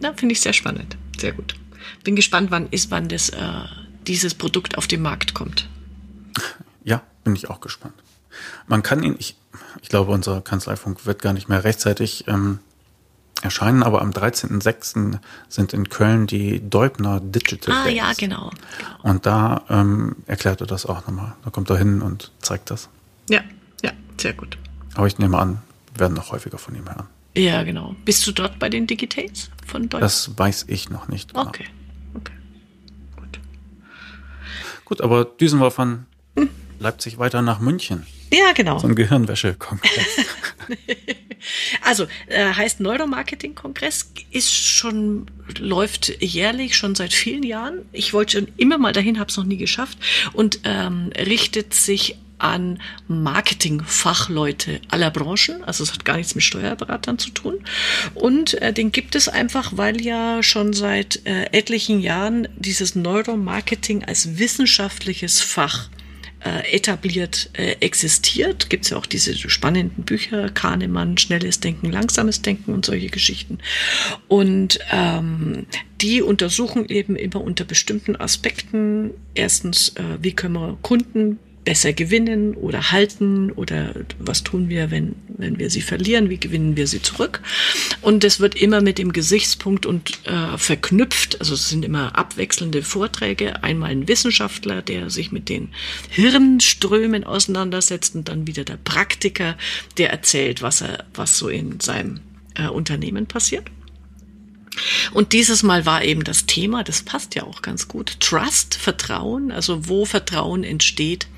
Na, finde ich sehr spannend. Sehr gut. Bin gespannt, wann ist, wann das, äh, dieses Produkt auf den Markt kommt. Ja, bin ich auch gespannt. Man kann ihn, ich, ich glaube, unser Kanzleifunk wird gar nicht mehr rechtzeitig ähm, erscheinen, aber am 13.06. sind in Köln die Deubner Digital Ah Days. ja, genau. Und da ähm, erklärt er das auch nochmal. Da kommt er hin und zeigt das. Ja, ja, sehr gut. Aber ich nehme an, wir werden noch häufiger von ihm hören. Ja, genau. Bist du dort bei den Digitates von Deubner? Das weiß ich noch nicht. Genau. Okay, okay. Gut. Gut, aber düsen wir von hm. Leipzig weiter nach München. Ja, genau. So ein Gehirnwäsche-Kongress. also, äh, heißt Neuromarketing-Kongress, ist schon, läuft jährlich schon seit vielen Jahren. Ich wollte schon immer mal dahin, habe es noch nie geschafft und ähm, richtet sich an Marketingfachleute aller Branchen. Also es hat gar nichts mit Steuerberatern zu tun. Und äh, den gibt es einfach, weil ja schon seit äh, etlichen Jahren dieses Neuromarketing als wissenschaftliches Fach äh, etabliert äh, existiert. Gibt es ja auch diese spannenden Bücher, Kahnemann, Schnelles Denken, Langsames Denken und solche Geschichten. Und ähm, die untersuchen eben immer unter bestimmten Aspekten. Erstens, äh, wie können wir Kunden besser gewinnen oder halten oder was tun wir, wenn, wenn wir sie verlieren, wie gewinnen wir sie zurück. Und es wird immer mit dem Gesichtspunkt und äh, verknüpft, also es sind immer abwechselnde Vorträge, einmal ein Wissenschaftler, der sich mit den Hirnströmen auseinandersetzt und dann wieder der Praktiker, der erzählt, was er, was so in seinem äh, Unternehmen passiert. Und dieses Mal war eben das Thema, das passt ja auch ganz gut, Trust, Vertrauen, also wo Vertrauen entsteht,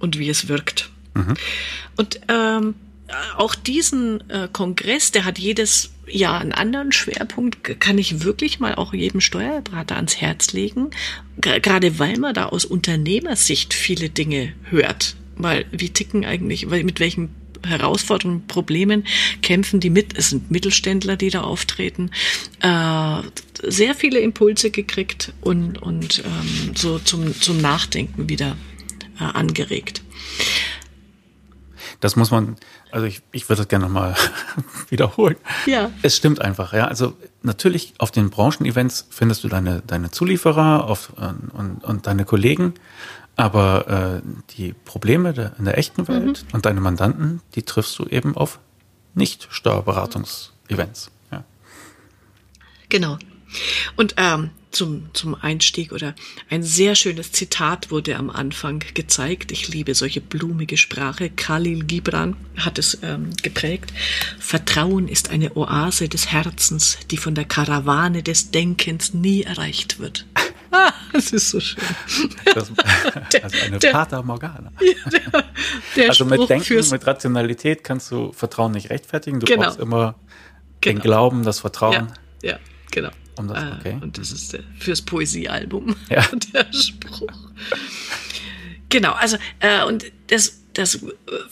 und wie es wirkt. Mhm. Und ähm, auch diesen äh, Kongress, der hat jedes Jahr einen anderen Schwerpunkt, kann ich wirklich mal auch jedem Steuerberater ans Herz legen, gerade weil man da aus Unternehmersicht viele Dinge hört. Weil wie ticken eigentlich, weil mit welchen Herausforderungen, Problemen kämpfen die mit, es sind Mittelständler, die da auftreten, äh, sehr viele Impulse gekriegt und, und ähm, so zum, zum Nachdenken wieder äh, angeregt. Das muss man also ich, ich würde das gerne nochmal wiederholen. Ja. Es stimmt einfach, ja. Also natürlich auf den Branchenevents findest du deine, deine Zulieferer auf, und, und deine Kollegen, aber äh, die Probleme der, in der echten Welt mhm. und deine Mandanten, die triffst du eben auf Nicht-Steuerberatungsevents. Ja. Genau. Und ähm, zum, zum Einstieg oder ein sehr schönes Zitat wurde am Anfang gezeigt. Ich liebe solche blumige Sprache. Khalil Gibran hat es ähm, geprägt. Vertrauen ist eine Oase des Herzens, die von der Karawane des Denkens nie erreicht wird. Ah, das ist so schön. Das, also eine der, Fata Morgana. Der, der also mit Denken, mit Rationalität kannst du Vertrauen nicht rechtfertigen. Du genau. brauchst immer genau. den Glauben, das Vertrauen. Ja, ja genau. Um das, äh, okay. Und das ist fürs Poesiealbum ja. der Spruch. genau, also äh, und das, das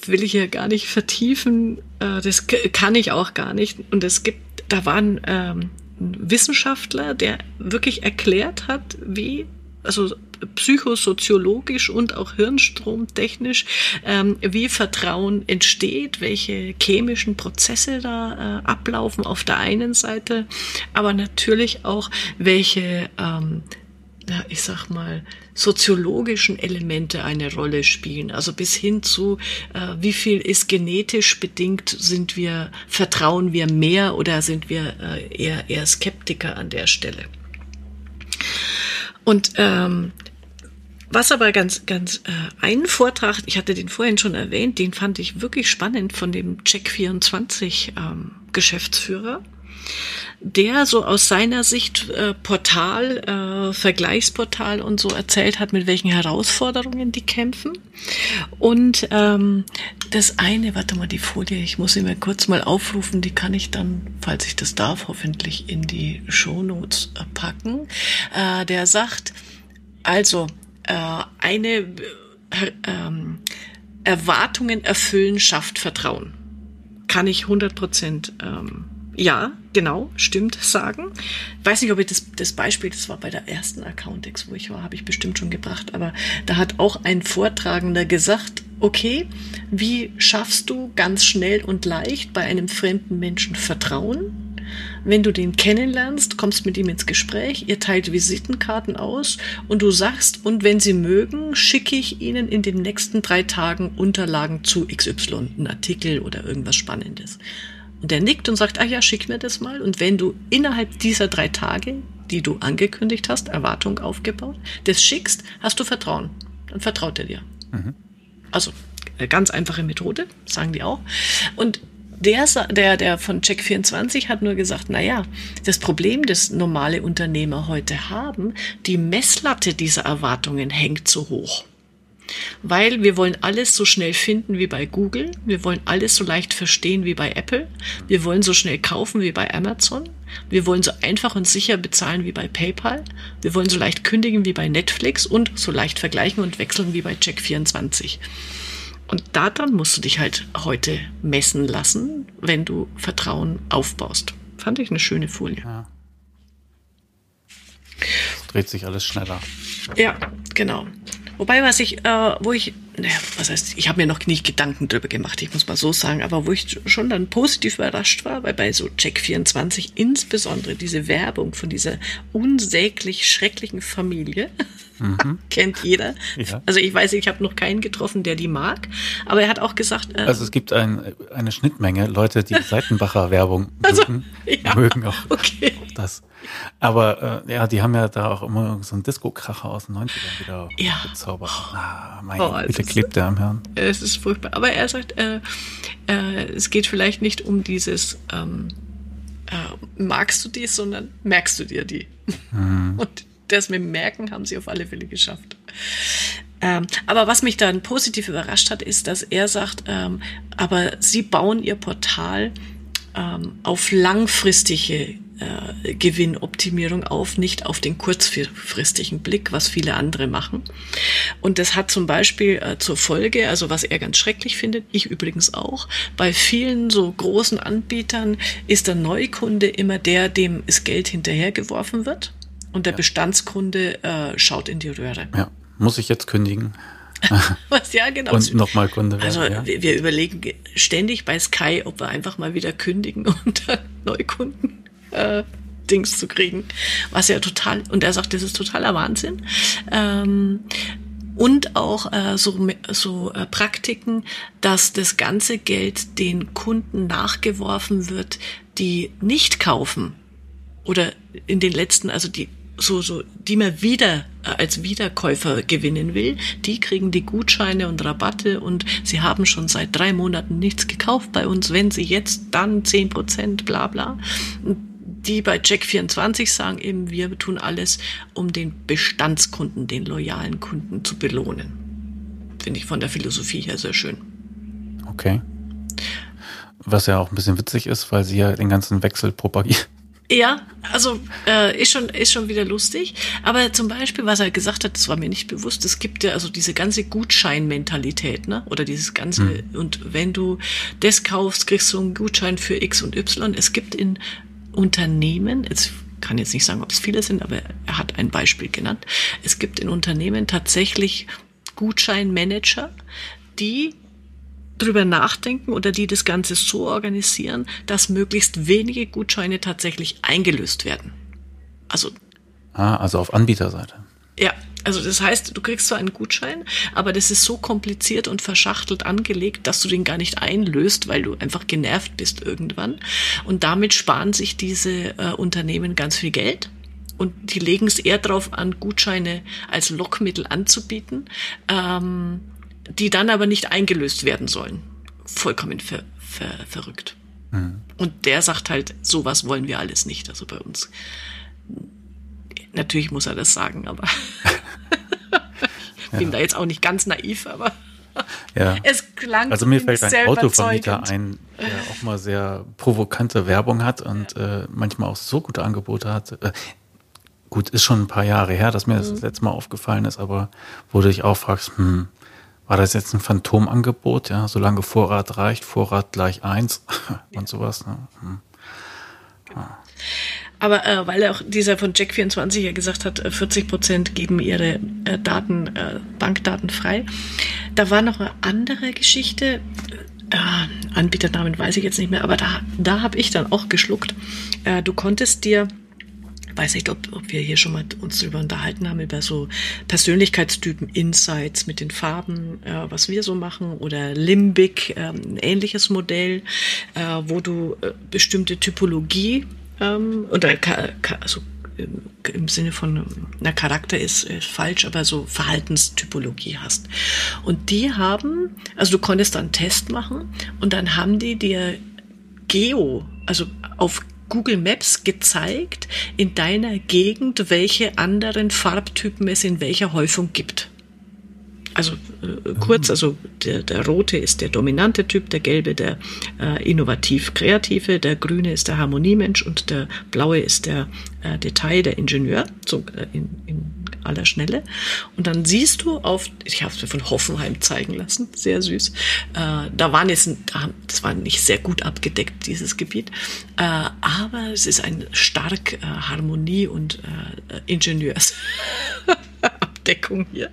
will ich hier gar nicht vertiefen. Äh, das kann ich auch gar nicht. Und es gibt, da waren ähm, Wissenschaftler, der wirklich erklärt hat, wie also psychosoziologisch und auch hirnstromtechnisch, ähm, wie Vertrauen entsteht, welche chemischen Prozesse da äh, ablaufen auf der einen Seite, aber natürlich auch welche, ähm, ich sag mal, soziologischen Elemente eine Rolle spielen. Also bis hin zu, äh, wie viel ist genetisch bedingt, sind wir, vertrauen wir mehr oder sind wir äh, eher, eher Skeptiker an der Stelle. Und ähm, was aber ganz, ganz äh, ein Vortrag, ich hatte den vorhin schon erwähnt, den fand ich wirklich spannend von dem Check24 ähm, Geschäftsführer, der so aus seiner Sicht äh, Portal, äh, Vergleichsportal und so erzählt hat, mit welchen Herausforderungen die kämpfen. Und ähm, das eine, warte mal, die Folie, ich muss sie mir kurz mal aufrufen, die kann ich dann, falls ich das darf, hoffentlich in die Shownotes äh, packen. Äh, der sagt, also eine äh, ähm, Erwartungen erfüllen schafft Vertrauen. Kann ich 100 Prozent ähm, ja, genau, stimmt, sagen. Weiß nicht, ob ich das, das Beispiel, das war bei der ersten Accountex, wo ich war, habe ich bestimmt schon gebracht, aber da hat auch ein Vortragender gesagt, okay, wie schaffst du ganz schnell und leicht bei einem fremden Menschen Vertrauen? Wenn du den kennenlernst, kommst mit ihm ins Gespräch, ihr teilt Visitenkarten aus und du sagst, und wenn sie mögen, schicke ich ihnen in den nächsten drei Tagen Unterlagen zu XY, einen Artikel oder irgendwas Spannendes. Und er nickt und sagt, ah ja, schick mir das mal. Und wenn du innerhalb dieser drei Tage, die du angekündigt hast, Erwartung aufgebaut, das schickst, hast du Vertrauen. Dann vertraut er dir. Mhm. Also, eine ganz einfache Methode, sagen die auch. Und der, der, der von Check24 hat nur gesagt, na ja, das Problem, das normale Unternehmer heute haben, die Messlatte dieser Erwartungen hängt zu hoch. Weil wir wollen alles so schnell finden wie bei Google, wir wollen alles so leicht verstehen wie bei Apple, wir wollen so schnell kaufen wie bei Amazon, wir wollen so einfach und sicher bezahlen wie bei PayPal, wir wollen so leicht kündigen wie bei Netflix und so leicht vergleichen und wechseln wie bei Check24. Und daran musst du dich halt heute messen lassen, wenn du Vertrauen aufbaust. Fand ich eine schöne Folie. Ja. Dreht sich alles schneller. Ja, genau. Wobei, was ich, äh, wo ich, naja, was heißt, ich habe mir noch nicht Gedanken drüber gemacht, ich muss mal so sagen, aber wo ich schon dann positiv überrascht war, weil bei so Check24 insbesondere diese Werbung von dieser unsäglich schrecklichen Familie, mhm. kennt jeder. Ja. Also ich weiß, ich habe noch keinen getroffen, der die mag, aber er hat auch gesagt. Äh, also es gibt ein, eine Schnittmenge Leute, die Seitenbacher Werbung also, mögen, ja, mögen auch okay. das. Aber äh, ja, die haben ja da auch immer so einen Disco-Kracher aus den 90ern wieder ja. gezaubert. Ah, mein oh, bitte klebt der am Hirn. Es ist furchtbar. Aber er sagt, äh, äh, es geht vielleicht nicht um dieses ähm, äh, magst du die, sondern merkst du dir die. Mhm. Und das mit Merken haben sie auf alle Fälle geschafft. Ähm, aber was mich dann positiv überrascht hat, ist, dass er sagt, ähm, aber sie bauen ihr Portal ähm, auf langfristige äh, Gewinnoptimierung auf, nicht auf den kurzfristigen Blick, was viele andere machen. Und das hat zum Beispiel äh, zur Folge, also was er ganz schrecklich findet, ich übrigens auch, bei vielen so großen Anbietern ist der Neukunde immer der, dem es Geld hinterhergeworfen wird und der ja. Bestandskunde äh, schaut in die Röhre. Ja, muss ich jetzt kündigen? Was ja genau. Und nochmal Kunde werden. Also ja. wir, wir, überlegen ständig bei Sky, ob wir einfach mal wieder kündigen und dann Neukunden äh, Dings zu kriegen. Was ja total, und er sagt, das ist totaler Wahnsinn. Ähm, und auch äh, so, so äh, Praktiken, dass das ganze Geld den Kunden nachgeworfen wird, die nicht kaufen oder in den letzten, also die so, so, die man wieder äh, als Wiederkäufer gewinnen will, die kriegen die Gutscheine und Rabatte und sie haben schon seit drei Monaten nichts gekauft bei uns. Wenn sie jetzt dann zehn Prozent, bla bla. Die bei Check24 sagen eben, wir tun alles, um den Bestandskunden, den loyalen Kunden zu belohnen. Finde ich von der Philosophie her sehr schön. Okay. Was ja auch ein bisschen witzig ist, weil sie ja den ganzen Wechsel propagieren ja, also äh, ist schon ist schon wieder lustig. Aber zum Beispiel, was er gesagt hat, das war mir nicht bewusst. Es gibt ja also diese ganze Gutscheinmentalität, ne? Oder dieses ganze mhm. und wenn du das kaufst, kriegst du einen Gutschein für X und Y. Es gibt in Unternehmen, jetzt kann jetzt nicht sagen, ob es viele sind, aber er hat ein Beispiel genannt. Es gibt in Unternehmen tatsächlich Gutscheinmanager, die drüber nachdenken oder die das Ganze so organisieren, dass möglichst wenige Gutscheine tatsächlich eingelöst werden. Also. Ah, also auf Anbieterseite. Ja, also das heißt, du kriegst zwar einen Gutschein, aber das ist so kompliziert und verschachtelt angelegt, dass du den gar nicht einlöst, weil du einfach genervt bist irgendwann. Und damit sparen sich diese äh, Unternehmen ganz viel Geld. Und die legen es eher darauf an, Gutscheine als Lockmittel anzubieten. Ähm, die dann aber nicht eingelöst werden sollen. Vollkommen ver, ver, verrückt. Mhm. Und der sagt halt, sowas wollen wir alles nicht. Also bei uns. Natürlich muss er das sagen, aber ich bin ja. da jetzt auch nicht ganz naiv, aber ja. es klang Also mir fällt ein Autovermieter ein, der auch mal sehr provokante Werbung hat und ja. äh, manchmal auch so gute Angebote hat. Äh, gut, ist schon ein paar Jahre her, dass mir das, mhm. das letzte Mal aufgefallen ist, aber wo du dich auch fragst, hm, war das jetzt ein Phantomangebot, ja, solange Vorrat reicht, Vorrat gleich eins und sowas. Ne? Hm. Genau. Aber äh, weil auch dieser von Jack24 ja gesagt hat, 40 äh, Prozent geben ihre äh, Daten, äh, Bankdaten frei. Da war noch eine andere Geschichte. Äh, Anbieternamen weiß ich jetzt nicht mehr, aber da, da habe ich dann auch geschluckt. Äh, du konntest dir weiß nicht, ob, ob wir hier schon mal uns darüber unterhalten haben, über so Persönlichkeitstypen, Insights mit den Farben, äh, was wir so machen, oder Limbic, äh, ein ähnliches Modell, äh, wo du äh, bestimmte Typologie ähm, oder also im Sinne von, na, Charakter ist, ist falsch, aber so Verhaltenstypologie hast. Und die haben, also du konntest dann einen Test machen und dann haben die dir Geo, also auf Google Maps gezeigt in deiner Gegend, welche anderen Farbtypen es in welcher Häufung gibt. Also äh, kurz, also der, der rote ist der dominante Typ, der gelbe der äh, innovativ-kreative, der grüne ist der Harmoniemensch und der blaue ist der äh, Detail, der Ingenieur, so äh, in, in aller Schnelle. Und dann siehst du auf, ich habe es mir von Hoffenheim zeigen lassen, sehr süß. Äh, da waren jetzt, das war nicht sehr gut abgedeckt, dieses Gebiet, äh, aber es ist ein stark äh, Harmonie- und äh, Ingenieursabdeckung hier.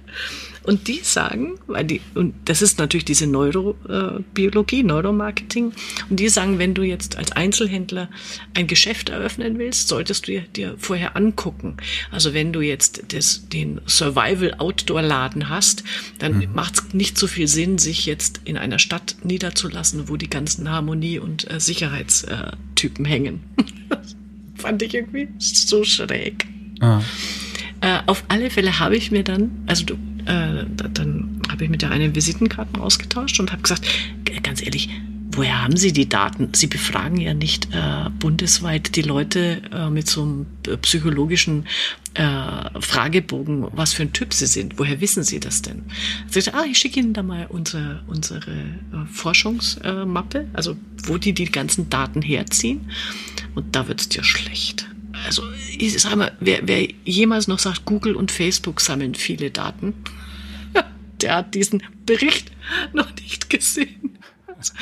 Und die sagen, weil die, und das ist natürlich diese Neurobiologie, äh, Neuromarketing, und die sagen, wenn du jetzt als Einzelhändler ein Geschäft eröffnen willst, solltest du dir vorher angucken. Also wenn du jetzt das, den Survival-Outdoor-Laden hast, dann mhm. macht es nicht so viel Sinn, sich jetzt in einer Stadt niederzulassen, wo die ganzen Harmonie- und äh, Sicherheitstypen hängen. Fand ich irgendwie so schräg. Ah. Äh, auf alle Fälle habe ich mir dann, also du äh, dann habe ich mit der einen Visitenkarten ausgetauscht und habe gesagt, ganz ehrlich, woher haben Sie die Daten? Sie befragen ja nicht äh, bundesweit die Leute äh, mit so einem psychologischen äh, Fragebogen, was für ein Typ sie sind. Woher wissen Sie das denn? Sie sagte, ah, ich schicke Ihnen da mal unsere, unsere äh, Forschungsmappe, also wo die die ganzen Daten herziehen. Und da wird's dir schlecht. Also ich sag mal, wer, wer jemals noch sagt, Google und Facebook sammeln viele Daten, der hat diesen Bericht noch nicht gesehen. Also,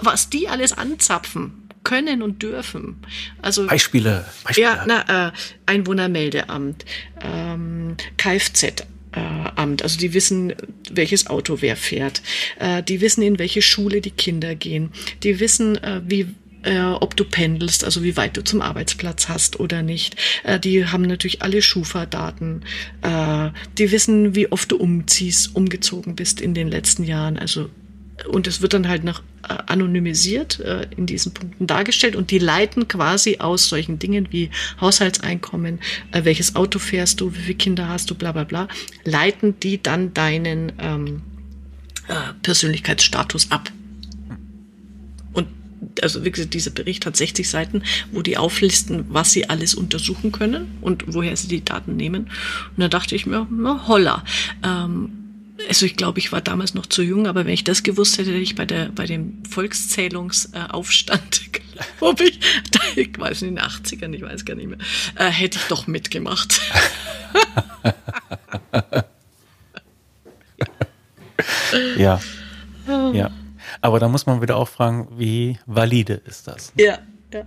was die alles anzapfen können und dürfen. Also Beispiele. Beispiele. Ja, na, äh, Einwohnermeldeamt, ähm, Kfz, Amt. Also die wissen, welches Auto wer fährt. Äh, die wissen, in welche Schule die Kinder gehen. Die wissen, äh, wie äh, ob du pendelst, also wie weit du zum Arbeitsplatz hast oder nicht. Äh, die haben natürlich alle Schufa-Daten. Äh, die wissen, wie oft du umziehst, umgezogen bist in den letzten Jahren. Also und es wird dann halt noch äh, anonymisiert äh, in diesen Punkten dargestellt und die leiten quasi aus solchen Dingen wie Haushaltseinkommen, äh, welches Auto fährst du, wie viele Kinder hast du, bla bla bla, leiten die dann deinen ähm, äh, Persönlichkeitsstatus ab also wie gesagt, dieser Bericht hat 60 Seiten, wo die auflisten, was sie alles untersuchen können und woher sie die Daten nehmen. Und da dachte ich mir, na holla. Ähm, also ich glaube, ich war damals noch zu jung, aber wenn ich das gewusst hätte, hätte ich bei der bei dem Volkszählungsaufstand, glaube ich, ich weiß nicht, in den 80ern, ich weiß gar nicht mehr, äh, hätte ich doch mitgemacht. ja. Ja. Aber da muss man wieder auch fragen, wie valide ist das? Ja, ja.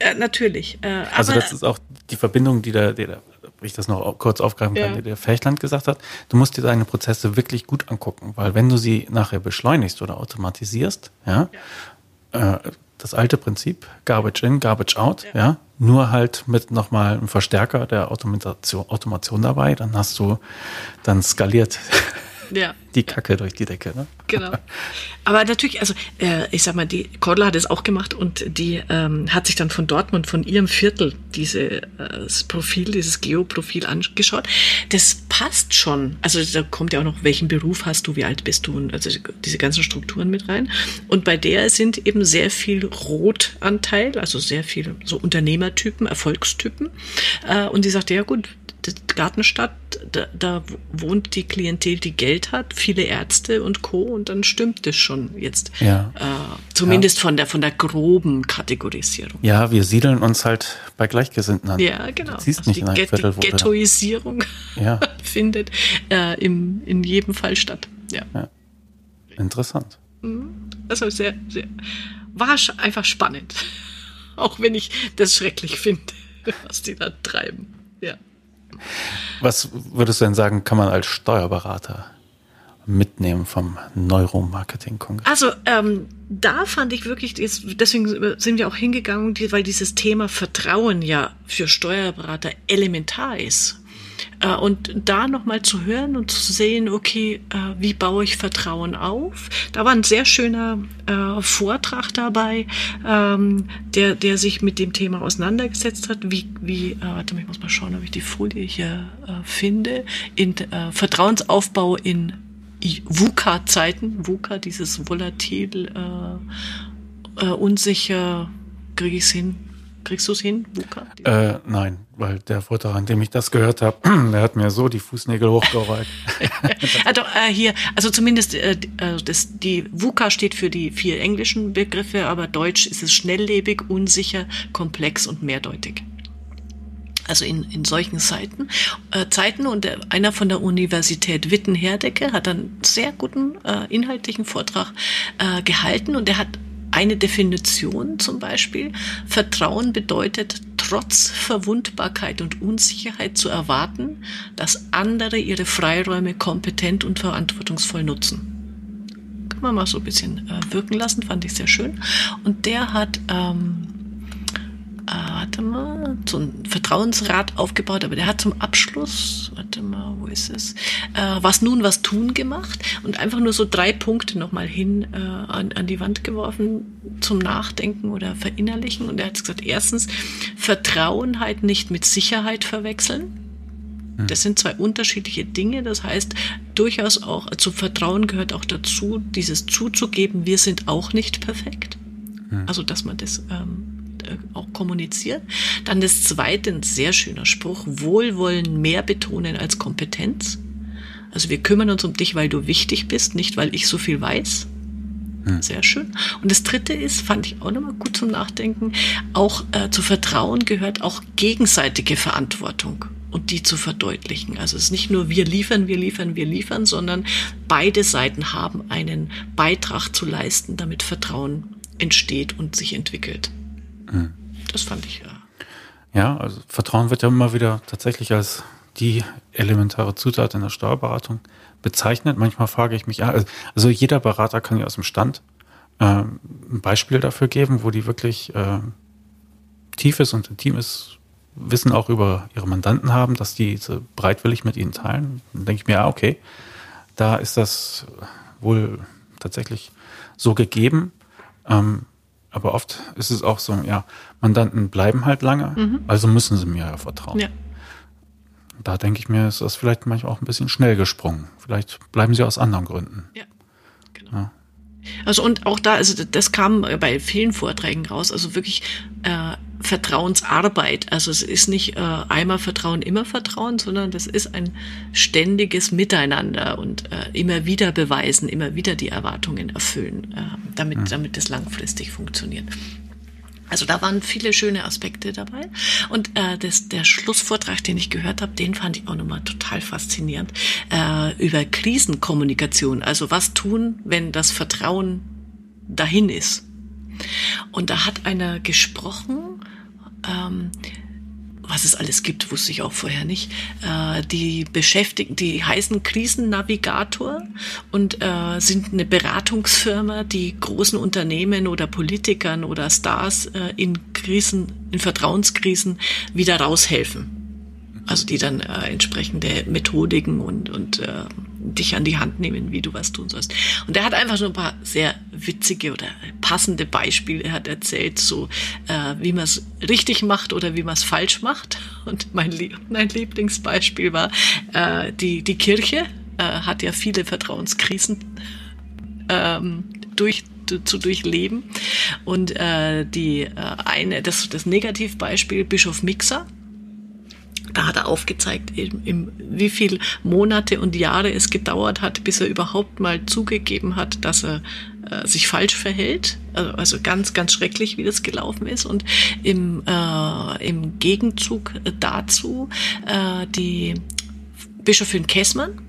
ja natürlich. Äh, also das ist auch die Verbindung, die da, die da ich das noch kurz aufgreifen kann, ja. die der Fechtland gesagt hat. Du musst dir deine Prozesse wirklich gut angucken, weil wenn du sie nachher beschleunigst oder automatisierst, ja, ja. Äh, das alte Prinzip, Garbage in, Garbage out, ja, ja nur halt mit nochmal einem Verstärker der Automation, Automation dabei, dann hast du dann skaliert ja. die Kacke durch die Decke. Ne? Genau. Aber natürlich, also äh, ich sag mal, die Cordula hat es auch gemacht und die ähm, hat sich dann von Dortmund, von ihrem Viertel, dieses äh, Profil, dieses Geoprofil angeschaut. Das passt schon. Also da kommt ja auch noch, welchen Beruf hast du, wie alt bist du und also diese ganzen Strukturen mit rein. Und bei der sind eben sehr viel Rotanteil, also sehr viel so Unternehmertypen, Erfolgstypen. Äh, und die sagte, ja gut, Gartenstadt, da, da, wohnt die Klientel, die Geld hat, viele Ärzte und Co. Und dann stimmt es schon jetzt. Ja. Äh, zumindest ja. von der von der groben Kategorisierung. Ja, wir siedeln uns halt bei Gleichgesinnten an. Ja, genau. Du also nicht in Get Viertel, die Ghettoisierung ja. findet äh, im, in jedem Fall statt. Ja. ja. Interessant. Mhm. Also sehr, sehr, war einfach spannend. Auch wenn ich das schrecklich finde, was die da treiben. Was würdest du denn sagen, kann man als Steuerberater mitnehmen vom Neuromarketing-Kongress? Also ähm, da fand ich wirklich, deswegen sind wir auch hingegangen, weil dieses Thema Vertrauen ja für Steuerberater elementar ist. Äh, und da nochmal zu hören und zu sehen, okay, äh, wie baue ich Vertrauen auf? Da war ein sehr schöner äh, Vortrag dabei, ähm, der, der sich mit dem Thema auseinandergesetzt hat. Wie, wie warte mal, ich muss mal schauen, ob ich die Folie hier finde. In Vertrauensaufbau in VUCA-Zeiten. VUCA, dieses volatil, unsicher, kriege ich es hin, Kriegst du es hin, Luca? Äh, nein, weil der Vortrag, an dem ich das gehört habe, der hat mir so die Fußnägel hochgereicht. also äh, hier, also zumindest äh, äh das, die VUCA steht für die vier englischen Begriffe, aber Deutsch ist es schnelllebig, unsicher, komplex und mehrdeutig. Also in, in solchen Zeiten, äh, Zeiten und der, einer von der Universität Witten-Herdecke hat einen sehr guten äh, inhaltlichen Vortrag äh, gehalten und er hat eine Definition zum Beispiel. Vertrauen bedeutet, trotz Verwundbarkeit und Unsicherheit zu erwarten, dass andere ihre Freiräume kompetent und verantwortungsvoll nutzen. Kann man mal so ein bisschen äh, wirken lassen, fand ich sehr schön. Und der hat ähm, äh, warte mal, so ein Vertrauensrat aufgebaut, aber der hat zum Abschluss, warte mal, wo ist es, äh, was nun, was tun gemacht und einfach nur so drei Punkte nochmal hin äh, an, an die Wand geworfen zum Nachdenken oder Verinnerlichen. Und er hat gesagt, erstens, Vertrauen halt nicht mit Sicherheit verwechseln. Hm. Das sind zwei unterschiedliche Dinge. Das heißt, durchaus auch zu Vertrauen gehört auch dazu, dieses zuzugeben, wir sind auch nicht perfekt. Hm. Also, dass man das ähm, äh, auch kommuniziert. Dann das zweite, ein sehr schöner Spruch, Wohlwollen mehr betonen als Kompetenz. Also wir kümmern uns um dich, weil du wichtig bist, nicht weil ich so viel weiß. Hm. Sehr schön. Und das dritte ist, fand ich auch nochmal gut zum Nachdenken, auch äh, zu Vertrauen gehört auch gegenseitige Verantwortung und die zu verdeutlichen. Also es ist nicht nur wir liefern, wir liefern, wir liefern, sondern beide Seiten haben einen Beitrag zu leisten, damit Vertrauen entsteht und sich entwickelt. Das fand ich ja. Ja, also Vertrauen wird ja immer wieder tatsächlich als die elementare Zutat in der Steuerberatung bezeichnet. Manchmal frage ich mich, also jeder Berater kann ja aus dem Stand äh, ein Beispiel dafür geben, wo die wirklich äh, tiefes und intimes Wissen auch über ihre Mandanten haben, dass die so breitwillig mit ihnen teilen. Dann denke ich mir, ah, okay, da ist das wohl tatsächlich so gegeben. Ähm, aber oft ist es auch so, ja, Mandanten bleiben halt lange, mhm. also müssen sie mir ja vertrauen. Ja. Da denke ich mir, ist das vielleicht manchmal auch ein bisschen schnell gesprungen. Vielleicht bleiben sie aus anderen Gründen. Ja, genau. Ja. Also und auch da, also das kam bei vielen Vorträgen raus, also wirklich äh, Vertrauensarbeit. Also es ist nicht äh, einmal Vertrauen, immer Vertrauen, sondern das ist ein ständiges Miteinander und äh, immer wieder beweisen, immer wieder die Erwartungen erfüllen, äh, damit, mhm. damit das langfristig funktioniert. Also da waren viele schöne Aspekte dabei. Und äh, das, der Schlussvortrag, den ich gehört habe, den fand ich auch nochmal total faszinierend. Äh, über Krisenkommunikation. Also was tun, wenn das Vertrauen dahin ist. Und da hat einer gesprochen, ähm, was es alles gibt, wusste ich auch vorher nicht. Äh, die beschäftigen, die heißen Krisennavigator und äh, sind eine Beratungsfirma, die großen Unternehmen oder Politikern oder Stars äh, in Krisen, in Vertrauenskrisen wieder raushelfen. Also die dann äh, entsprechende Methodiken und, und äh, dich an die Hand nehmen, wie du was tun sollst. Und er hat einfach so ein paar sehr witzige oder passende Beispiele. Hat erzählt, so äh, wie man es richtig macht oder wie man es falsch macht. Und mein, Lie mein Lieblingsbeispiel war äh, die, die Kirche. Äh, hat ja viele Vertrauenskrisen ähm, durch zu durchleben und äh, die äh, eine das das Negativbeispiel Bischof Mixer da hat er aufgezeigt, im, im, wie viel Monate und Jahre es gedauert hat, bis er überhaupt mal zugegeben hat, dass er äh, sich falsch verhält. Also, also ganz, ganz schrecklich, wie das gelaufen ist. Und im, äh, im Gegenzug dazu äh, die Bischofin Kessmann,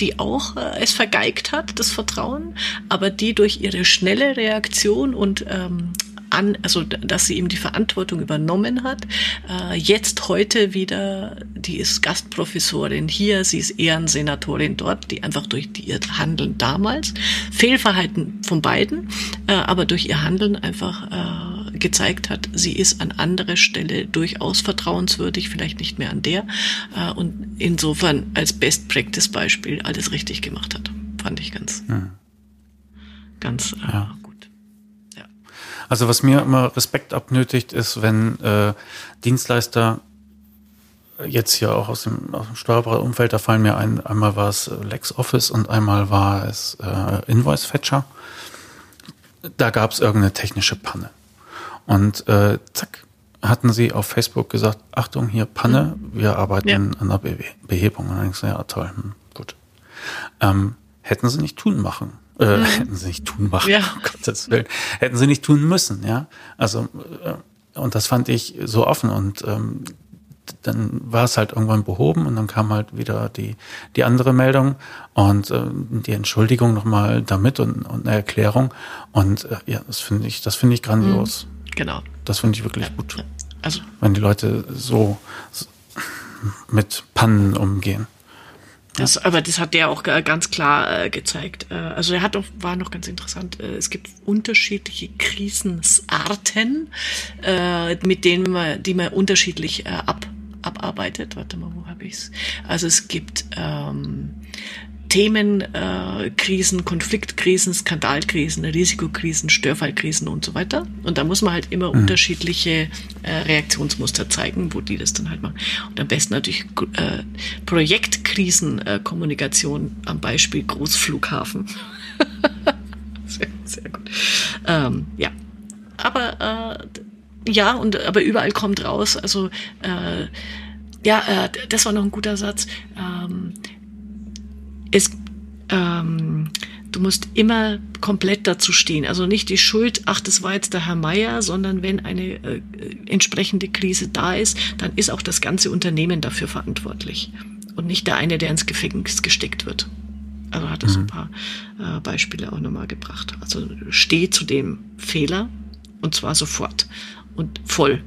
die auch äh, es vergeigt hat, das Vertrauen, aber die durch ihre schnelle Reaktion und ähm, an, also dass sie ihm die Verantwortung übernommen hat. Äh, jetzt heute wieder, die ist Gastprofessorin hier, sie ist Ehrensenatorin dort, die einfach durch die, ihr Handeln damals, Fehlverhalten von beiden, äh, aber durch ihr Handeln einfach äh, gezeigt hat, sie ist an anderer Stelle durchaus vertrauenswürdig, vielleicht nicht mehr an der äh, und insofern als Best Practice Beispiel alles richtig gemacht hat. Fand ich ganz, hm. ganz äh, ja. Also was mir immer Respekt abnötigt, ist, wenn äh, Dienstleister jetzt hier auch aus dem, aus dem Steuerberaterumfeld, da fallen mir ein, einmal war es LexOffice und einmal war es äh, Invoice Fetcher. Da gab es irgendeine technische Panne. Und äh, zack, hatten sie auf Facebook gesagt, Achtung, hier Panne, wir arbeiten ja. an der Be Behebung. Und dann denkst du, ja toll, hm, gut. Ähm, hätten sie nicht tun machen äh, mhm. Hätten sie nicht tun machen, ja. um Gottes Willen. Hätten sie nicht tun müssen, ja. Also, äh, und das fand ich so offen und ähm, dann war es halt irgendwann behoben und dann kam halt wieder die, die andere Meldung und äh, die Entschuldigung nochmal damit und, und eine Erklärung. Und äh, ja, das finde ich, das finde ich grandios. Mhm. Genau. Das finde ich wirklich ja. gut. Also. Wenn die Leute so, so mit Pannen umgehen. Das, aber das hat der auch ganz klar äh, gezeigt. Äh, also er hat auch, war noch ganz interessant. Äh, es gibt unterschiedliche Krisenarten, äh, mit denen man, die man unterschiedlich äh, ab, abarbeitet. Warte mal, wo habe ich's? Also es gibt ähm, Themenkrisen, äh, Konfliktkrisen, Skandalkrisen, Risikokrisen, Störfallkrisen und so weiter. Und da muss man halt immer mhm. unterschiedliche äh, Reaktionsmuster zeigen, wo die das dann halt machen. Und am besten natürlich äh, Projektkrisenkommunikation äh, am Beispiel Großflughafen. sehr, sehr gut. Ähm, ja, aber äh, ja, und aber überall kommt raus. Also äh, ja, äh, das war noch ein guter Satz. Ähm, es, ähm, du musst immer komplett dazu stehen. Also nicht die Schuld, ach, das war jetzt der Herr Meier, sondern wenn eine äh, entsprechende Krise da ist, dann ist auch das ganze Unternehmen dafür verantwortlich und nicht der eine, der ins Gefängnis gesteckt wird. Also hat er mhm. so ein paar äh, Beispiele auch nochmal gebracht. Also steh zu dem Fehler und zwar sofort und voll.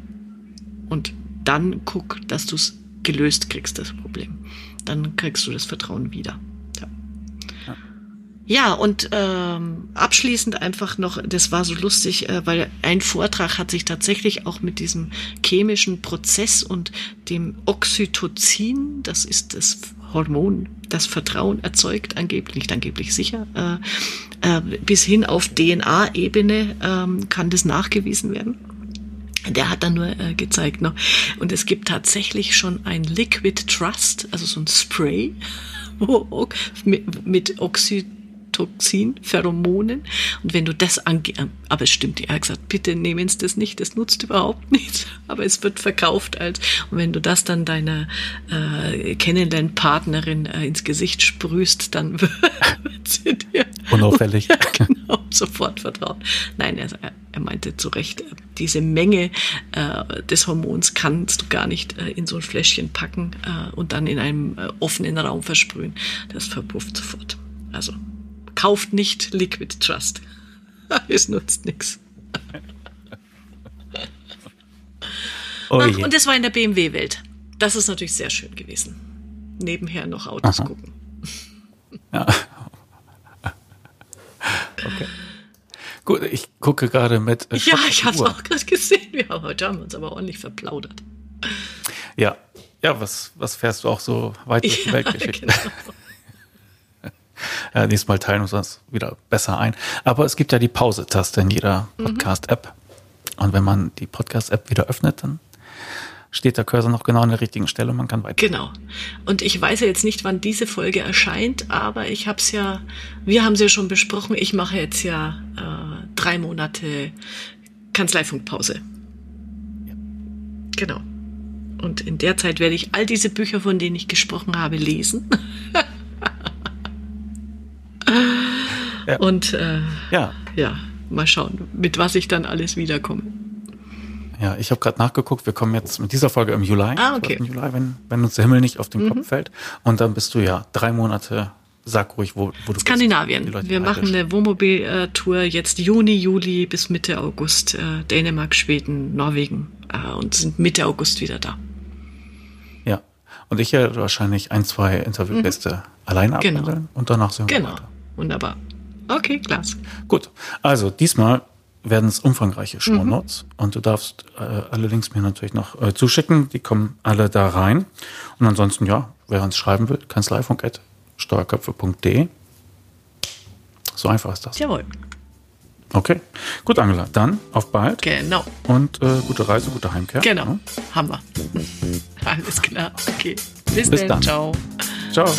Und dann guck, dass du es gelöst kriegst, das Problem. Dann kriegst du das Vertrauen wieder. Ja, und ähm, abschließend einfach noch, das war so lustig, äh, weil ein Vortrag hat sich tatsächlich auch mit diesem chemischen Prozess und dem Oxytocin, das ist das Hormon, das Vertrauen erzeugt, angeblich, nicht angeblich sicher, äh, äh, bis hin auf DNA-Ebene ähm, kann das nachgewiesen werden. Der hat dann nur äh, gezeigt noch. Und es gibt tatsächlich schon ein Liquid Trust, also so ein Spray, wo, mit, mit Oxytocin Toxin, Pheromonen. Und wenn du das ange, aber es stimmt, er hat gesagt, bitte nehmen Sie das nicht, das nutzt überhaupt nichts. Aber es wird verkauft als, und wenn du das dann deiner äh, Kennenlernpartnerin äh, ins Gesicht sprühst, dann wird sie dir unauffällig genau, sofort vertrauen. Nein, er, er meinte zu Recht, diese Menge äh, des Hormons kannst du gar nicht äh, in so ein Fläschchen packen äh, und dann in einem äh, offenen Raum versprühen. Das verpufft sofort. Also kauft nicht Liquid Trust. es nutzt nichts. Oh Ach, und das war in der BMW-Welt. Das ist natürlich sehr schön gewesen. Nebenher noch Autos Aha. gucken. Ja. Okay. Gut, ich gucke gerade mit. Äh, ja, ich habe es auch gerade gesehen. Wir haben heute haben wir uns aber ordentlich verplaudert. Ja, ja, was, was fährst du auch so weit durch die ja, Welt geschickt? Genau. Äh, nächstes Mal teilen wir uns wieder besser ein. Aber es gibt ja die Pause-Taste in jeder mhm. Podcast-App. Und wenn man die Podcast-App wieder öffnet, dann steht der Cursor noch genau an der richtigen Stelle und man kann weiter. Genau. Und ich weiß ja jetzt nicht, wann diese Folge erscheint, aber ich habe es ja, wir haben es ja schon besprochen, ich mache jetzt ja äh, drei Monate Kanzleifunkpause. Ja. Genau. Und in der Zeit werde ich all diese Bücher, von denen ich gesprochen habe, lesen. Ja. Und äh, ja. ja, mal schauen, mit was ich dann alles wiederkomme. Ja, ich habe gerade nachgeguckt, wir kommen jetzt mit dieser Folge im Juli. Ah, okay. Im Juli, wenn, wenn uns der Himmel nicht auf den mhm. Kopf fällt. Und dann bist du ja drei Monate, sag ruhig, wo, wo du Skandinavien. bist. Skandinavien. Wir machen eine Wohnmobil-Tour jetzt Juni, Juli bis Mitte August. Äh, Dänemark, Schweden, Norwegen äh, und sind Mitte August wieder da. Ja, und ich werde wahrscheinlich ein, zwei Interviewgäste mhm. alleine genau. abhandeln und danach sehen wir Genau, weiter. wunderbar. Okay, klasse. Gut, also diesmal werden es umfangreiche Shownotes mhm. und du darfst äh, alle Links mir natürlich noch äh, zuschicken. Die kommen alle da rein. Und ansonsten, ja, wer uns schreiben will, kanzleifunk.steuerköpfe.de. So einfach ist das. Jawohl. Okay, gut, Angela. Dann auf bald. Genau. Und äh, gute Reise, gute Heimkehr. Genau. Ja. Haben wir. Alles klar. Okay. Bis, Bis dann. dann. Ciao. Ciao.